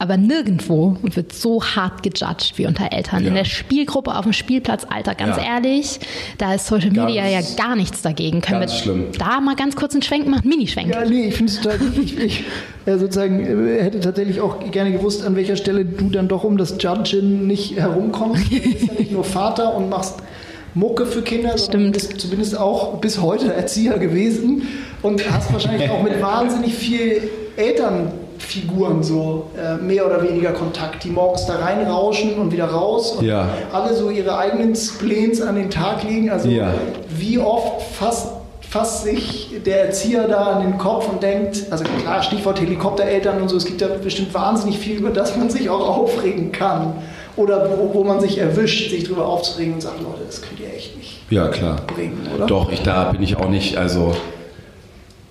Aber nirgendwo wird so hart gejudged wie unter Eltern. Ja. In der Spielgruppe auf dem Spielplatz, Alter, ganz Ja. ehrlich, da ist Social Media Ganz- ja gar nichts dagegen. Können ganz wir schlimm. da mal ganz kurz einen Schwenk machen? Minischwenk. Ja, nee, ich finde es total gut. Ich, ich äh, sozusagen äh, hätte tatsächlich auch gerne gewusst, an welcher Stelle du dann doch um das Judgen nicht herumkommst. Du bist ja nicht nur Vater und machst Mucke für Kinder, sondern Stimmt. bist zumindest auch bis heute Erzieher gewesen und hast wahrscheinlich auch mit wahnsinnig viel Elternfiguren so äh, mehr oder weniger Kontakt, die morgens da reinrauschen und wieder raus und Ja. alle so ihre eigenen Spleens an den Tag legen. Also Ja. wie oft fasst, fasst sich der Erzieher da an den Kopf und denkt, also klar, Stichwort Helikoptereltern und so, es gibt da bestimmt wahnsinnig viel, über das man sich auch aufregen kann. Oder wo, wo man sich erwischt, sich drüber aufzuregen und sagt, Leute, das könnt ihr echt nicht Ja, klar. bringen, oder? Doch, ich, da bin ich auch nicht, also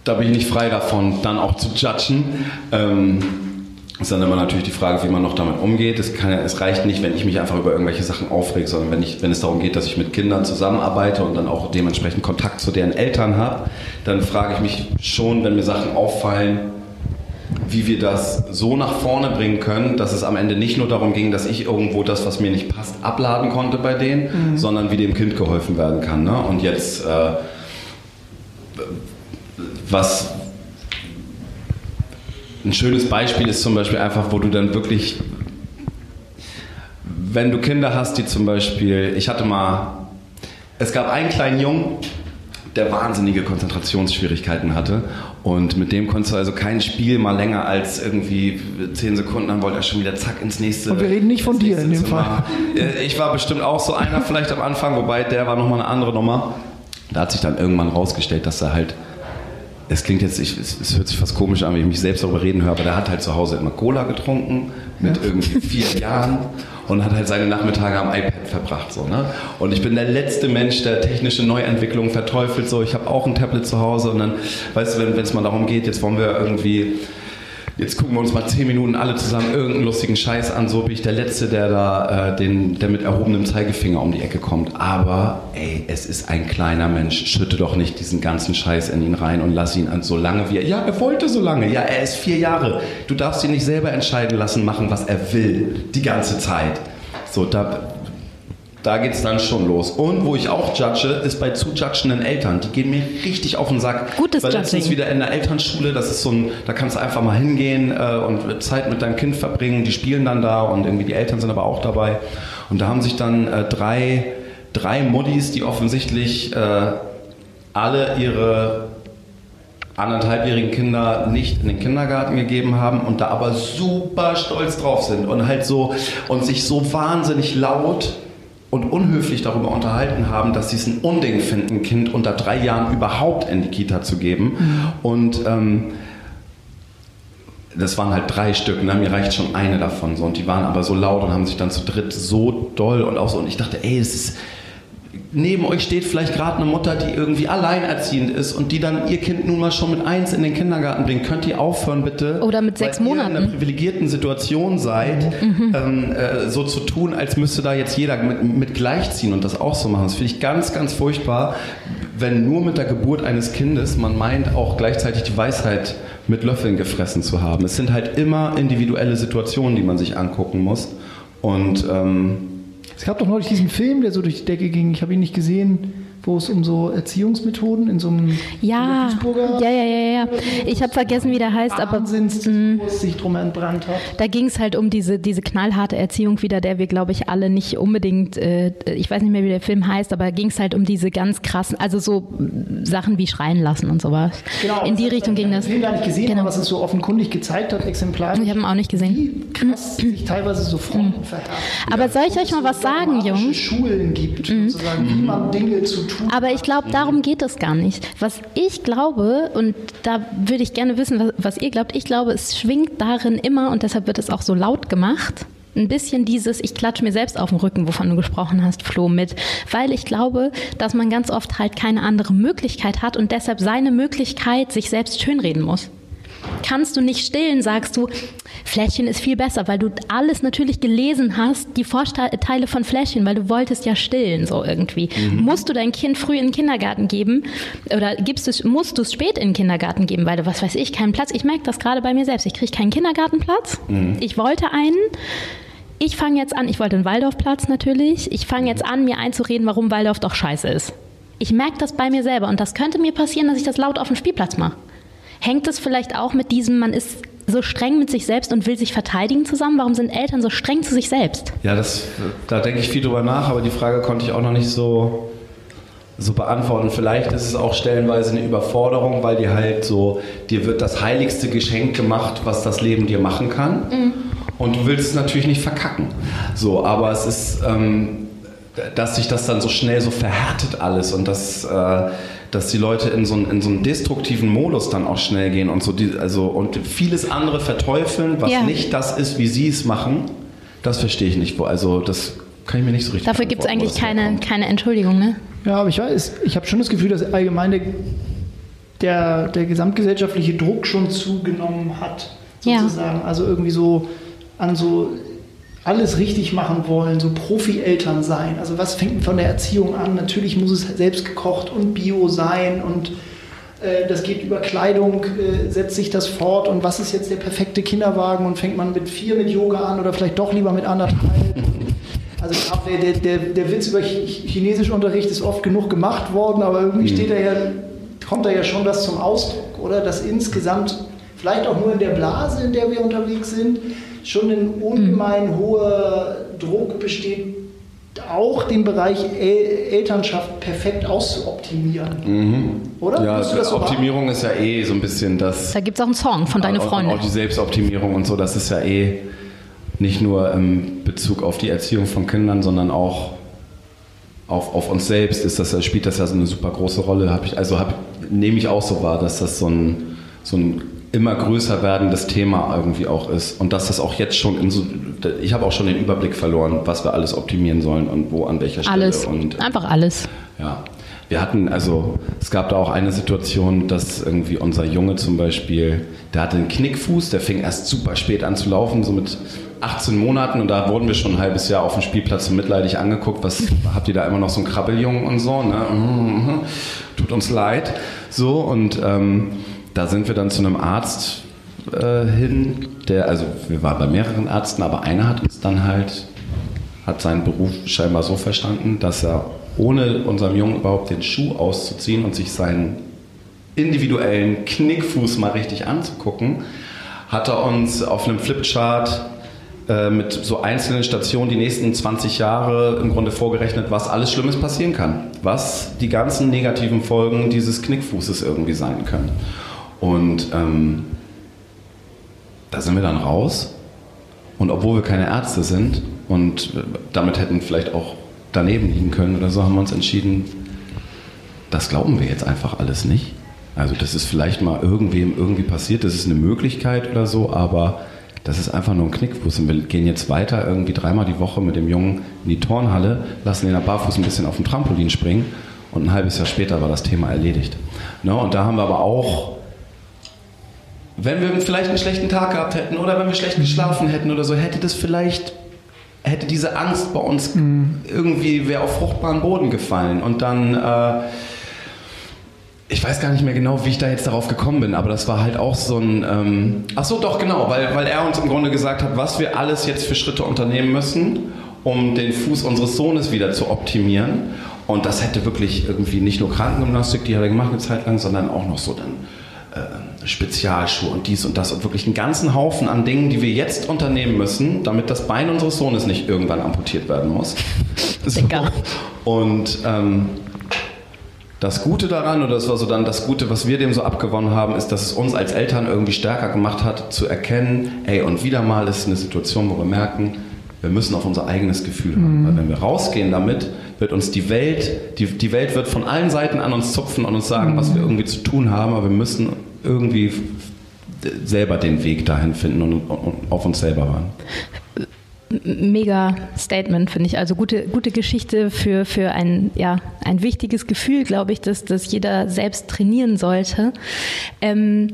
da bin ich nicht frei davon, dann auch zu judgen. Ähm, ist dann immer natürlich die Frage, wie man noch damit umgeht. Es, kann, es reicht nicht, wenn ich mich einfach über irgendwelche Sachen aufrege, sondern wenn, ich, wenn es darum geht, dass ich mit Kindern zusammenarbeite und dann auch dementsprechend Kontakt zu deren Eltern habe, dann frage ich mich schon, wenn mir Sachen auffallen, wie wir das so nach vorne bringen können, dass es am Ende nicht nur darum ging, dass ich irgendwo das, was mir nicht passt, abladen konnte bei denen, sondern wie dem Kind geholfen werden kann. Ne? Und jetzt, äh, was ein schönes Beispiel ist zum Beispiel einfach, wo du dann wirklich, wenn du Kinder hast, die zum Beispiel, ich hatte mal, es gab einen kleinen Jungen, der wahnsinnige Konzentrationsschwierigkeiten hatte. Und mit dem konntest du also kein Spiel mal länger als irgendwie 10 Sekunden, dann wollte er schon wieder zack ins nächste. Und wir reden nicht von dir in dem Zimmer. Äh, Ich war bestimmt auch so einer vielleicht am Anfang, wobei der war nochmal eine andere Nummer. Da hat sich dann irgendwann rausgestellt, dass er halt es klingt jetzt, ich, es, es hört sich fast komisch an, wenn ich mich selbst darüber reden höre, aber der hat halt zu Hause immer Cola getrunken mit irgendwie vier Jahren und hat halt seine Nachmittage am iPad verbracht. So, ne? Und ich bin der letzte Mensch, der technische Neuentwicklungen verteufelt. So, ich habe auch ein Tablet zu Hause und dann, weißt du, wenn es mal darum geht, jetzt wollen wir irgendwie Jetzt gucken wir uns mal zehn Minuten alle zusammen irgendeinen lustigen Scheiß an. So bin ich der Letzte, der da, äh, den, der mit erhobenem Zeigefinger um die Ecke kommt. Aber, ey, es ist ein kleiner Mensch. Schütte doch nicht diesen ganzen Scheiß in ihn rein und lass ihn an so lange wie er. Ja, er wollte so lange. Ja, er ist vier Jahre. Du darfst ihn nicht selber entscheiden lassen, machen, was er will. Die ganze Zeit. So, da, da geht es dann schon los. Und wo ich auch judge, ist bei zu judgenden Eltern. Die gehen mir richtig auf den Sack. Gutes Weil letztens wieder in der Elternschule, das ist so ein, da kannst du einfach mal hingehen äh, und Zeit mit deinem Kind verbringen. Die spielen dann da und irgendwie die Eltern sind aber auch dabei. Und da haben sich dann äh, drei, drei Muddis, die offensichtlich äh, alle ihre anderthalbjährigen Kinder nicht in den Kindergarten gegeben haben und da aber super stolz drauf sind und halt so und sich so wahnsinnig laut und unhöflich darüber unterhalten haben, dass sie es ein Unding finden, ein Kind unter drei Jahren überhaupt in die Kita zu geben. Und ähm, das waren halt drei Stück, ne? mir reicht schon eine davon. So. Und die waren aber so laut und haben sich dann zu dritt so doll und auch so. Und ich dachte, ey, es ist. Neben euch steht vielleicht gerade eine Mutter, die irgendwie alleinerziehend ist und die dann ihr Kind nun mal schon mit eins in den Kindergarten bringt. Könnt ihr aufhören, bitte? Oder mit sechs Ihr in Monaten. einer privilegierten Situation seid, ähm, äh, so zu tun, als müsste da jetzt jeder mit, mit gleichziehen und das auch so machen. Das finde ich ganz, ganz furchtbar, wenn nur mit der Geburt eines Kindes man meint, auch gleichzeitig die Weisheit mit Löffeln gefressen zu haben. Es sind halt immer individuelle Situationen, die man sich angucken muss. Und ähm, Es gab doch neulich diesen Film, der so durch die Decke ging. Ich habe ihn nicht gesehen, wo es um so Erziehungsmethoden in so einem Ja, ja, ja, ja, ja. Ich habe vergessen, wie der heißt, aber Wahnsinnsdiskurs sich drum entbrannt hat. da ging es halt um diese, diese knallharte Erziehung wieder, der wir, glaube ich, alle nicht unbedingt, äh, ich weiß nicht mehr, wie der Film heißt, aber ging es halt um diese ganz krassen, also so mm, Sachen wie schreien lassen und sowas. In die Richtung ging Ich das. habe den Film gar nicht gesehen, Genau. aber was es so offenkundig gezeigt hat, exemplarisch. Ich habe ihn auch nicht gesehen. Wie krass sich teilweise so Fronten verhärten. Aber soll ich euch mal was sagen, Jungs? Schulen gibt, sozusagen, wie man Dinge zu tun Aber ich glaube, darum geht es gar nicht. Was ich glaube, und da würde ich gerne wissen, was, was ihr glaubt, ich glaube, es schwingt darin immer, und deshalb wird es auch so laut gemacht, ein bisschen dieses, ich klatsche mir selbst auf den Rücken, wovon du gesprochen hast, Flo, mit. Weil ich glaube, dass man ganz oft halt keine andere Möglichkeit hat und deshalb seine Möglichkeit sich selbst schönreden muss. Kannst du nicht stillen, sagst du, Fläschchen ist viel besser, weil du alles natürlich gelesen hast, die Vorteile von Fläschchen, weil du wolltest ja stillen, so irgendwie. Mhm. Musst du dein Kind früh in den Kindergarten geben oder gibst es, musst du es spät in den Kindergarten geben, weil du, was weiß ich, keinen Platz. Ich merke das gerade bei mir selbst. Ich kriege keinen Kindergartenplatz. Mhm. Ich wollte einen. Ich fange jetzt an, ich wollte einen Waldorfplatz natürlich. Ich fange jetzt an, mir einzureden, warum Waldorf doch scheiße ist. Ich merke das bei mir selber und das könnte mir passieren, dass ich das laut auf dem Spielplatz mache. Hängt es vielleicht auch mit diesem, man ist so streng mit sich selbst und will sich verteidigen zusammen? Warum sind Eltern so streng zu sich selbst? Ja, das, da denke ich viel drüber nach, aber die Frage konnte ich auch noch nicht so, so beantworten. Vielleicht ist es auch stellenweise eine Überforderung, weil dir halt so, dir wird das heiligste Geschenk gemacht, was das Leben dir machen kann. Mhm. Und du willst es natürlich nicht verkacken. So, aber es ist, ähm, dass sich das dann so schnell so verhärtet alles und das, äh, dass die Leute in so, einen, in so einen destruktiven Modus dann auch schnell gehen und so die, also und vieles andere verteufeln, was ja. nicht das ist, wie sie es machen, das verstehe ich nicht. Also das kann ich mir nicht so richtig Dafür gibt es eigentlich keine, keine Entschuldigung, ne? Ja, aber ich weiß, ich habe schon das Gefühl, dass allgemeine der, der gesamtgesellschaftliche Druck schon zugenommen hat, sozusagen. Ja. Also irgendwie so an so alles richtig machen wollen, so Profi-Eltern sein. Also was fängt von der Erziehung an? Natürlich muss es selbst gekocht und bio sein und äh, das geht über Kleidung, äh, setzt sich das fort und was ist jetzt der perfekte Kinderwagen und fängt man mit vier mit Yoga an oder vielleicht doch lieber mit anderthalb? Also der, der, der Witz über Chinesischunterricht ist oft genug gemacht worden, aber irgendwie mhm. steht da ja, kommt da ja schon das zum Ausdruck, oder? Dass insgesamt, vielleicht auch nur in der Blase, in der wir unterwegs sind, schon ein ungemein mhm. hoher Druck besteht, auch den Bereich El Elternschaft perfekt auszuoptimieren. Mhm. Oder? Ja, so Optimierung haben? ist ja eh so ein bisschen das. Da gibt es auch einen Song von Deine Freunde. Auch die Selbstoptimierung und so, das ist ja eh nicht nur im Bezug auf die Erziehung von Kindern, sondern auch auf, auf uns selbst ist das, spielt das ja so eine super große Rolle. Hab ich, also hab, nehme ich auch so wahr, dass das so ein, so ein immer größer werdendes Thema irgendwie auch ist und dass das auch jetzt schon in so, ich habe auch schon den Überblick verloren, was wir alles optimieren sollen und wo an welcher Stelle. Alles, und, einfach alles. Ja, wir hatten, also es gab da auch eine Situation, dass irgendwie unser Junge zum Beispiel, der hatte einen Knickfuß, der fing erst super spät an zu laufen, so mit 18 Monaten und da wurden wir schon ein halbes Jahr auf dem Spielplatz so mitleidig angeguckt, was habt ihr da immer noch so einen Krabbeljungen und so, ne? Mhm, mhm. Tut uns leid. So und ähm, da sind wir dann zu einem Arzt äh, hin, der, also wir waren bei mehreren Ärzten, aber einer hat uns dann halt, hat seinen Beruf scheinbar so verstanden, dass er ohne unserem Jungen überhaupt den Schuh auszuziehen und sich seinen individuellen Knickfuß mal richtig anzugucken, hat er uns auf einem Flipchart äh, mit so einzelnen Stationen die nächsten 20 Jahre im Grunde vorgerechnet, was alles Schlimmes passieren kann. Was die ganzen negativen Folgen dieses Knickfußes irgendwie sein können. Und ähm, da sind wir dann raus. Und obwohl wir keine Ärzte sind und damit hätten vielleicht auch daneben liegen können oder so, haben wir uns entschieden, das glauben wir jetzt einfach alles nicht. Also das ist vielleicht mal irgendwem irgendwie passiert, das ist eine Möglichkeit oder so, aber das ist einfach nur ein Knickfuß. Und wir gehen jetzt weiter irgendwie dreimal die Woche mit dem Jungen in die Turnhalle, lassen ihn da barfuß ein bisschen auf dem Trampolin springen und ein halbes Jahr später war das Thema erledigt. Ne? Und da haben wir aber auch wenn wir vielleicht einen schlechten Tag gehabt hätten oder wenn wir schlecht geschlafen hätten oder so, hätte das vielleicht, hätte diese Angst bei uns mhm. irgendwie, wäre auf fruchtbaren Boden gefallen. Und dann, äh, ich weiß gar nicht mehr genau, wie ich da jetzt darauf gekommen bin, aber das war halt auch so ein, ähm, ach so, doch, genau, weil, weil er uns im Grunde gesagt hat, was wir alles jetzt für Schritte unternehmen müssen, um den Fuß unseres Sohnes wieder zu optimieren. Und das hätte wirklich irgendwie nicht nur Krankengymnastik, die hat er gemacht eine Zeit lang, sondern auch noch so dann Spezialschuhe und dies und das und wirklich einen ganzen Haufen an Dingen, die wir jetzt unternehmen müssen, damit das Bein unseres Sohnes nicht irgendwann amputiert werden muss. So. Und ähm, das Gute daran, oder das war so dann das Gute, was wir dem so abgewonnen haben, ist, dass es uns als Eltern irgendwie stärker gemacht hat, zu erkennen, ey, und wieder mal ist eine Situation, wo wir merken, wir müssen auf unser eigenes Gefühl. Mhm. Weil wenn wir rausgehen damit, wird uns die Welt, die, die Welt wird von allen Seiten an uns zupfen und uns sagen, mhm. was wir irgendwie zu tun haben, aber wir müssen irgendwie selber den Weg dahin finden und, und auf uns selber waren. Mega Statement, finde ich. Also gute, gute Geschichte für, für ein, ja, ein wichtiges Gefühl, glaube ich, dass, dass jeder selbst trainieren sollte. Ähm,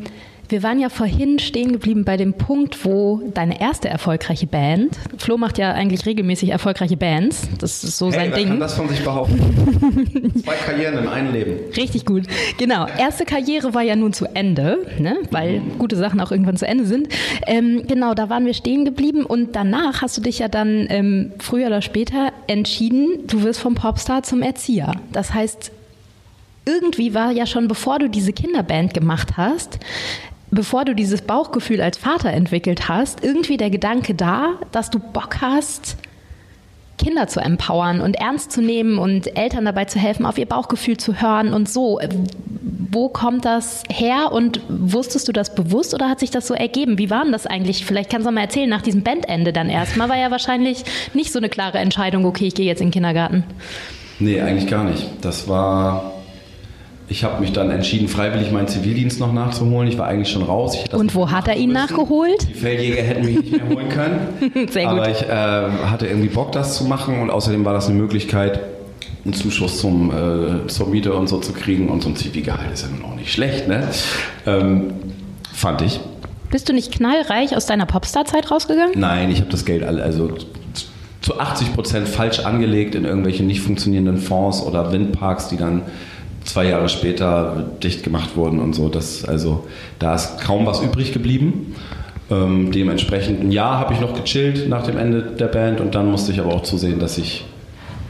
Wir waren ja vorhin stehen geblieben bei dem Punkt, wo deine erste erfolgreiche Band, Flo macht ja eigentlich regelmäßig erfolgreiche Bands, das ist so Hey, sein wer Ding. kann das von sich behaupten? Zwei Karrieren in einem Leben. Richtig gut. Genau. Erste Karriere war ja nun zu Ende, ne? weil gute Sachen auch irgendwann zu Ende sind. Ähm, genau, da waren wir stehen geblieben und danach hast du dich ja dann ähm, früher oder später entschieden, du wirst vom Popstar zum Erzieher. Das heißt, irgendwie war ja schon, bevor du diese Kinderband gemacht hast, bevor du dieses Bauchgefühl als Vater entwickelt hast, irgendwie der Gedanke da, dass du Bock hast, Kinder zu empowern und ernst zu nehmen und Eltern dabei zu helfen, auf ihr Bauchgefühl zu hören und so. Wo kommt das her und wusstest du das bewusst oder hat sich das so ergeben? Wie war denn das eigentlich? Vielleicht kannst du mal erzählen, nach diesem Bandende dann erstmal war ja wahrscheinlich nicht so eine klare Entscheidung, okay, ich gehe jetzt in den Kindergarten. Nee, eigentlich gar nicht. Das war. Ich habe mich dann entschieden, freiwillig meinen Zivildienst noch nachzuholen. Ich war eigentlich schon raus. Und wo hat er ihn müssen. nachgeholt? Die Feldjäger hätten mich nicht mehr holen können. Sehr gut. Aber ich äh, hatte irgendwie Bock, das zu machen und außerdem war das eine Möglichkeit, einen Zuschuss zum, äh, zur Miete und so zu kriegen und so ein Zivilgehalt ist ja nun auch nicht schlecht, ne? Ähm, fand ich. Bist du nicht knallreich aus deiner Popstar-Zeit rausgegangen? Nein, ich habe das Geld also zu 80 Prozent falsch angelegt in irgendwelche nicht funktionierenden Fonds oder Windparks, die dann zwei Jahre später dicht gemacht wurden und so. Das, also da ist kaum was übrig geblieben. Ähm, dementsprechend ein Jahr habe ich noch gechillt nach dem Ende der Band und dann musste ich aber auch zusehen, dass ich,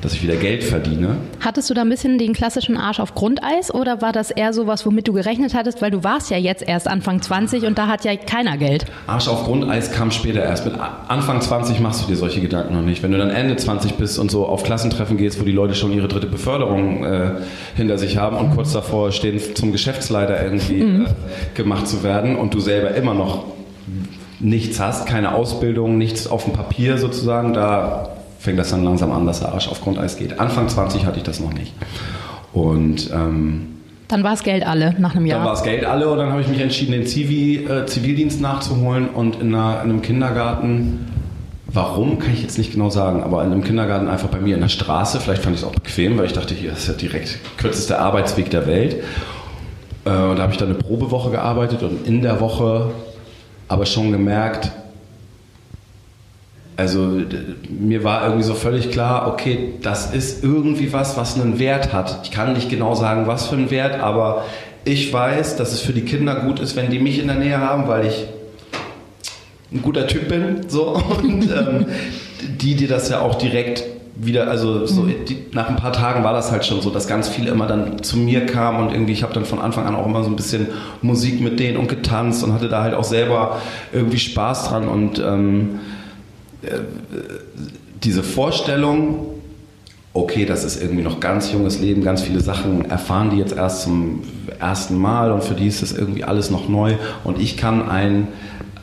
dass ich wieder Geld verdiene. Hattest du da ein bisschen den klassischen Arsch auf Grundeis oder war das eher sowas, womit du gerechnet hattest? Weil du warst ja jetzt erst Anfang 20 und da hat ja keiner Geld. Arsch auf Grundeis kam später erst. Mit Anfang 20 machst du dir solche Gedanken noch nicht. Wenn du dann Ende 20 bist und so auf Klassentreffen gehst, wo die Leute schon ihre dritte Beförderung äh, hinter sich haben und kurz davor stehen, zum Geschäftsleiter irgendwie äh, gemacht zu werden und du selber immer noch nichts hast, keine Ausbildung, nichts auf dem Papier sozusagen, da fängt das dann langsam an, dass der Arsch auf Grundeis geht. Anfang 20 hatte ich das noch nicht. Und ähm, Dann war es Geld alle nach einem dann war Jahr. das Geld alle und dann habe ich mich entschieden, den Zivi, äh, Zivildienst nachzuholen und in, einer, in einem Kindergarten, warum, kann ich jetzt nicht genau sagen, aber in einem Kindergarten einfach bei mir in der Straße, vielleicht fand ich es auch bequem, weil ich dachte, hier ist ja direkt kürzester Arbeitsweg der Welt. Äh, und da habe ich dann eine Probewoche gearbeitet und in der Woche aber schon gemerkt, also mir war irgendwie so völlig klar, okay, das ist irgendwie was, was einen Wert hat. Ich kann nicht genau sagen, was für einen Wert, aber ich weiß, dass es für die Kinder gut ist, wenn die mich in der Nähe haben, weil ich ein guter Typ bin. So. Und ähm, die, die das ja auch direkt wieder, also so die, nach ein paar Tagen war das halt schon so, dass ganz viele immer dann zu mir kamen und irgendwie, ich habe dann von Anfang an auch immer so ein bisschen Musik mit denen und getanzt und hatte da halt auch selber irgendwie Spaß dran und ähm, diese Vorstellung, okay, das ist irgendwie noch ganz junges Leben, ganz viele Sachen erfahren die jetzt erst zum ersten Mal und für die ist das irgendwie alles noch neu. Und ich kann ein,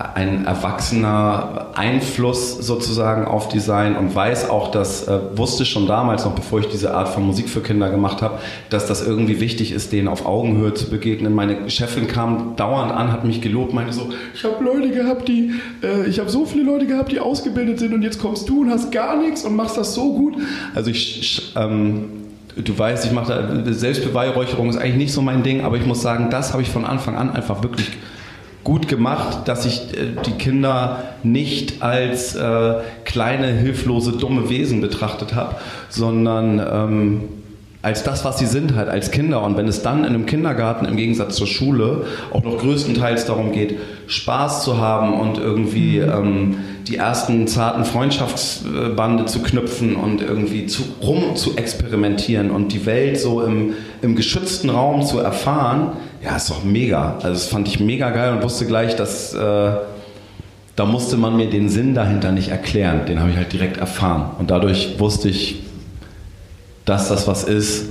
ein erwachsener Einfluss sozusagen auf die sein und weiß auch, dass, äh, wusste schon damals noch, bevor ich diese Art von Musik für Kinder gemacht habe, dass das irgendwie wichtig ist, denen auf Augenhöhe zu begegnen. Meine Chefin kam dauernd an, hat mich gelobt, meinte so, ich habe Leute gehabt, die, äh, ich habe so viele Leute gehabt, die ausgebildet sind und jetzt kommst du und hast gar nichts und machst das so gut. Also ich, ähm, du weißt, ich mache da, Selbstbeweihräucherung ist eigentlich nicht so mein Ding, aber ich muss sagen, das habe ich von Anfang an einfach wirklich gut gemacht, dass ich äh, die Kinder nicht als äh, kleine, hilflose, dumme Wesen betrachtet habe, sondern ähm, als das, was sie sind, halt als Kinder. Und wenn es dann in einem Kindergarten im Gegensatz zur Schule auch noch größtenteils darum geht, Spaß zu haben und irgendwie ähm, die ersten zarten Freundschaftsbande zu knüpfen und irgendwie zu, rum zu experimentieren und die Welt so im, im geschützten Raum zu erfahren, ja, ist doch mega. Also das fand ich mega geil und wusste gleich, dass äh, da musste man mir den Sinn dahinter nicht erklären. Den habe ich halt direkt erfahren. Und dadurch wusste ich, dass das was ist,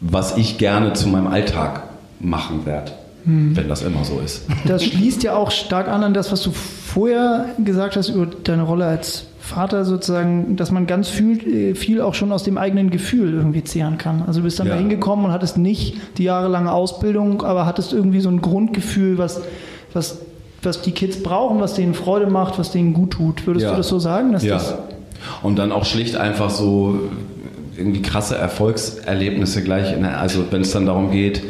was ich gerne zu meinem Alltag machen werde, wenn das immer so ist. Das schließt ja auch stark an an das, was du vorher gesagt hast über deine Rolle als Vater sozusagen, dass man ganz viel, äh, viel auch schon aus dem eigenen Gefühl irgendwie zehren kann. Also du bist dann Ja. da hingekommen und hattest nicht die jahrelange Ausbildung, aber hattest irgendwie so ein Grundgefühl, was, was, was die Kids brauchen, was denen Freude macht, was denen gut tut. Würdest Ja. du das so sagen? Dass Ja. das, Und dann auch schlicht einfach so irgendwie krasse Erfolgserlebnisse gleich, in der, also wenn es dann darum geht,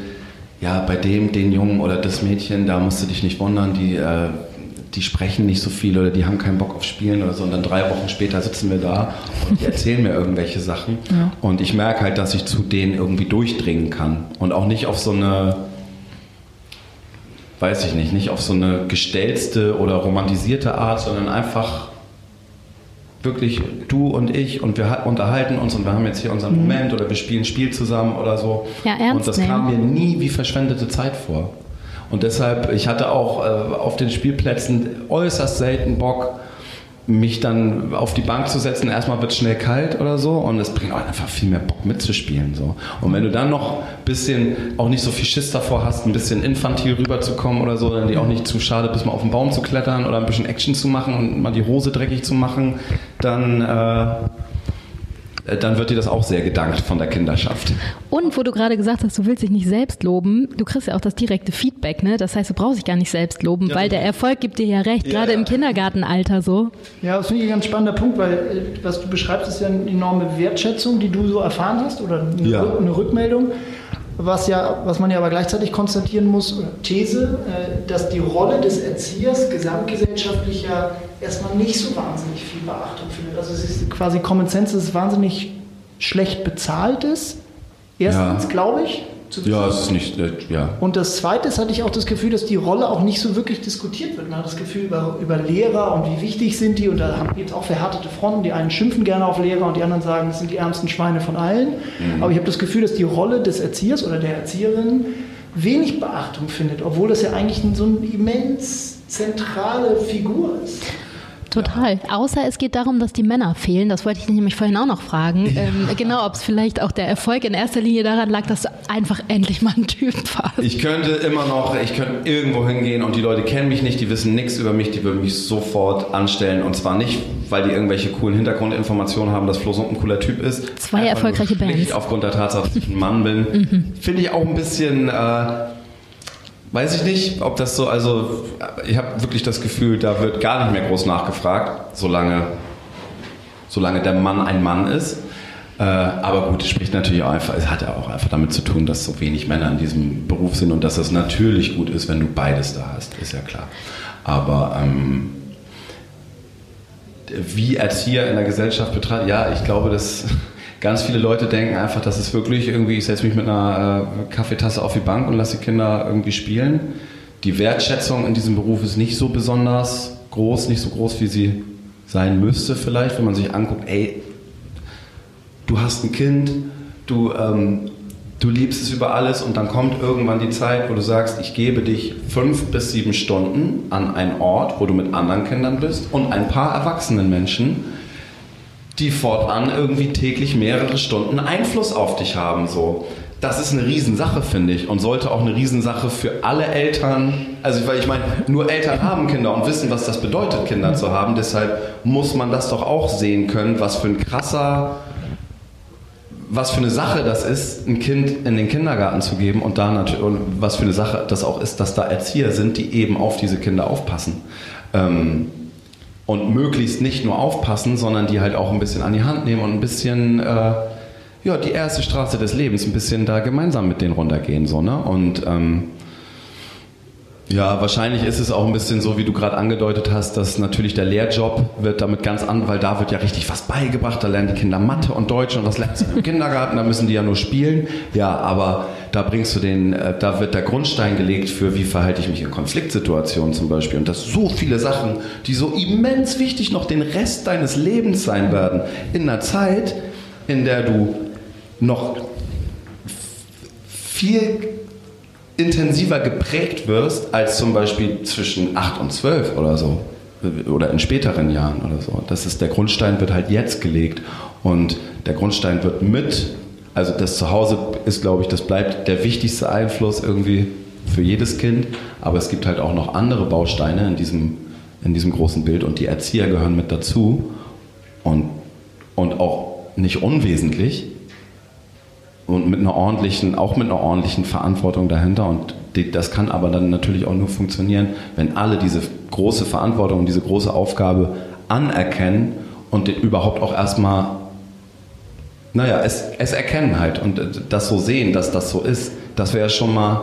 ja, bei dem, den Jungen oder das Mädchen, da musst du dich nicht wundern, die, äh, die sprechen nicht so viel oder die haben keinen Bock auf Spielen oder so. Und dann drei Wochen später sitzen wir da und die erzählen mir irgendwelche Sachen. Ja. Und ich merke halt, dass ich zu denen irgendwie durchdringen kann. Und auch nicht auf so eine, weiß ich nicht, nicht auf so eine gestellte oder romantisierte Art, sondern einfach wirklich du und ich und wir unterhalten uns und wir haben jetzt hier unseren Moment oder wir spielen ein Spiel zusammen oder so. Ja, ernst und das nehmen. kam mir nie wie verschwendete Zeit vor. Und deshalb, ich hatte auch äh, auf den Spielplätzen äußerst selten Bock, mich dann auf die Bank zu setzen. Erstmal wird es schnell kalt oder so und es bringt auch einfach viel mehr Bock mitzuspielen. So. Und wenn du dann noch ein bisschen, auch nicht so viel Schiss davor hast, ein bisschen infantil rüberzukommen oder so, dann dir auch nicht zu schade bist, mal auf den Baum zu klettern oder ein bisschen Action zu machen und mal die Hose dreckig zu machen, dann, äh, dann wird dir das auch sehr gedankt von der Kinderschaft. Und wo du gerade gesagt hast, du willst dich nicht selbst loben, du kriegst ja auch das direkte Feedback, ne? Das heißt, du brauchst dich gar nicht selbst loben, Ja. weil der Erfolg gibt dir ja recht, Ja, gerade ja. im Kindergartenalter so. Ja, das finde ich ein ganz spannender Punkt, weil äh, was du beschreibst, ist ja eine enorme Wertschätzung, die du so erfahren hast oder eine, Ja. Rück- eine Rückmeldung. Was, ja, was man ja aber gleichzeitig konstatieren muss, These, äh, dass die Rolle des Erziehers gesamtgesellschaftlich ja erstmal nicht so wahnsinnig viel Beachtung findet. Also es ist quasi Common Sense, dass es wahnsinnig schlecht bezahlt ist. Erstens, Ja. glaube ich. Zu Ja, es ist nicht, äh, ja. Und das Zweite ist, hatte ich auch das Gefühl, dass die Rolle auch nicht so wirklich diskutiert wird. Man hat das Gefühl über, über Lehrer und wie wichtig sind die. Und da gibt es auch verhärtete Fronten. Die einen schimpfen gerne auf Lehrer und die anderen sagen, es sind die ärmsten Schweine von allen. Aber ich habe das Gefühl, dass die Rolle des Erziehers oder der Erzieherin wenig Beachtung findet, obwohl das ja eigentlich so eine immens zentrale Figur ist. Total. Außer es geht darum, dass die Männer fehlen. Das wollte ich nämlich vorhin auch noch fragen. Ähm, genau, ob es vielleicht auch der Erfolg in erster Linie daran lag, dass du einfach endlich mal ein Typ warst. Ich könnte immer noch, ich könnte irgendwo hingehen und die Leute kennen mich nicht, die wissen nichts über mich, die würden mich sofort anstellen. Und zwar nicht, weil die irgendwelche coolen Hintergrundinformationen haben, dass Flo Sump ein cooler Typ ist. Zwei Einfach erfolgreiche Bands. Aufgrund der Tatsache, dass ich ein Mann bin. Mhm. Finde ich auch ein bisschen, äh, weiß ich nicht, ob das so, also ich habe wirklich das Gefühl, da wird gar nicht mehr groß nachgefragt, solange, solange der Mann ein Mann ist. Äh, aber gut, es spricht natürlich auch einfach, es hat ja auch einfach damit zu tun, dass so wenig Männer in diesem Beruf sind und dass es natürlich gut ist, wenn du beides da hast, ist ja klar. Aber ähm, wie Erzieher in der Gesellschaft betrachtet, ja, ich glaube, dass ganz viele Leute denken einfach, dass es wirklich irgendwie, ich setze mich mit einer äh, Kaffeetasse auf die Bank und lasse die Kinder irgendwie spielen. Die Wertschätzung in diesem Beruf ist nicht so besonders groß, nicht so groß, wie sie sein müsste vielleicht, wenn man sich anguckt, ey, du hast ein Kind, du, ähm, du liebst es über alles und dann kommt irgendwann die Zeit, wo du sagst, ich gebe dich fünf bis sieben Stunden an einen Ort, wo du mit anderen Kindern bist und ein paar erwachsenen Menschen, die fortan irgendwie täglich mehrere Stunden Einfluss auf dich haben. So. Das ist eine Riesensache, finde ich, und sollte auch eine Riesensache für alle Eltern, also weil ich meine, nur Eltern haben Kinder und wissen, was das bedeutet, Kinder zu haben. Deshalb muss man das doch auch sehen können, was für ein krasser, was für eine Sache das ist, ein Kind in den Kindergarten zu geben und da natürlich, und was für eine Sache das auch ist, dass da Erzieher sind, die eben auf diese Kinder aufpassen. Ähm, und möglichst nicht nur aufpassen, sondern die halt auch ein bisschen an die Hand nehmen und ein bisschen, äh, ja, die erste Straße des Lebens, ein bisschen da gemeinsam mit denen runtergehen, so, ne? Und, ähm, ja, wahrscheinlich ist es auch ein bisschen so, wie du gerade angedeutet hast, dass natürlich der Lehrjob wird damit ganz an, weil da wird ja richtig was beigebracht, da lernen die Kinder Mathe und Deutsch und das lernen sie im Kindergarten, da müssen die ja nur spielen. Ja, aber da bringst du den, äh, da wird der Grundstein gelegt für, wie verhalte ich mich in Konfliktsituationen zum Beispiel. Und das so viele Sachen, die so immens wichtig noch den Rest deines Lebens sein werden, in einer Zeit, in der du noch viel intensiver geprägt wirst als zum Beispiel zwischen 8 und 12 oder so. Oder in späteren Jahren oder so. Das ist, der Grundstein wird halt jetzt gelegt. Und der Grundstein wird mit, also das Zuhause ist, glaube ich, das bleibt der wichtigste Einfluss irgendwie für jedes Kind. Aber es gibt halt auch noch andere Bausteine in diesem, in diesem großen Bild und die Erzieher gehören mit dazu. Und, und auch nicht unwesentlich und mit einer ordentlichen, auch mit einer ordentlichen Verantwortung dahinter. Und das kann aber dann natürlich auch nur funktionieren, wenn alle diese große Verantwortung, diese große Aufgabe anerkennen und überhaupt auch erstmal, naja, es, es erkennen halt und das so sehen, dass das so ist. Das wäre schon mal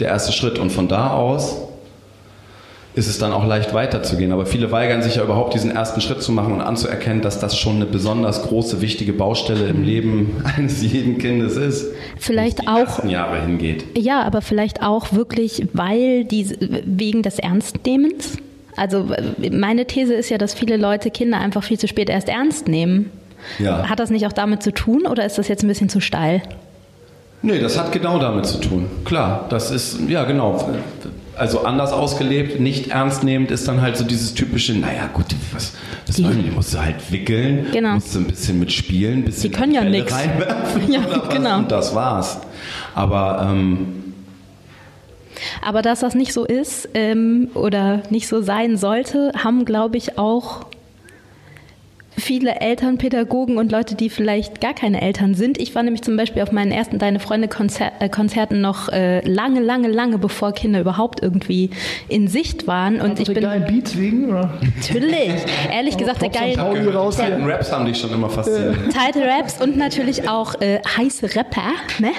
der erste Schritt. Und von da aus ist es dann auch leicht weiterzugehen. Aber viele weigern sich ja überhaupt diesen ersten Schritt zu machen und anzuerkennen, dass das schon eine besonders große, wichtige Baustelle im Leben eines jeden Kindes ist. Vielleicht die auch. Jahre hingeht. Ja, aber vielleicht auch wirklich, weil die, wegen des Ernstnehmens. Also meine These ist ja, dass viele Leute Kinder einfach viel zu spät erst ernst nehmen. Ja. Hat das nicht auch damit zu tun oder ist das jetzt ein bisschen zu steil? Nee, das hat genau damit zu tun. Klar, das ist, ja genau. Also anders ausgelebt, nicht ernst nehmend ist dann halt so dieses typische, naja gut, was, was Die- wollen die? Musst du halt wickeln, Genau. musst du ein bisschen mitspielen, ein bisschen Die können ja nix. reinwerfen Ja, genau. und das war's. Aber ähm, Aber dass das nicht so ist ähm, oder nicht so sein sollte, haben, glaube ich, auch viele Eltern, Pädagogen und Leute, die vielleicht gar keine Eltern sind. Ich war nämlich zum Beispiel auf meinen ersten Deine Freunde Konzer äh, Konzerten noch äh, lange, lange, lange bevor Kinder überhaupt irgendwie in Sicht waren. Und ich bin geilen Beats wegen? Oder? natürlich, ehrlich gesagt, der geile alten Raps haben dich schon immer fasziniert. Title Raps und natürlich auch äh, heiße Rapper. Ne?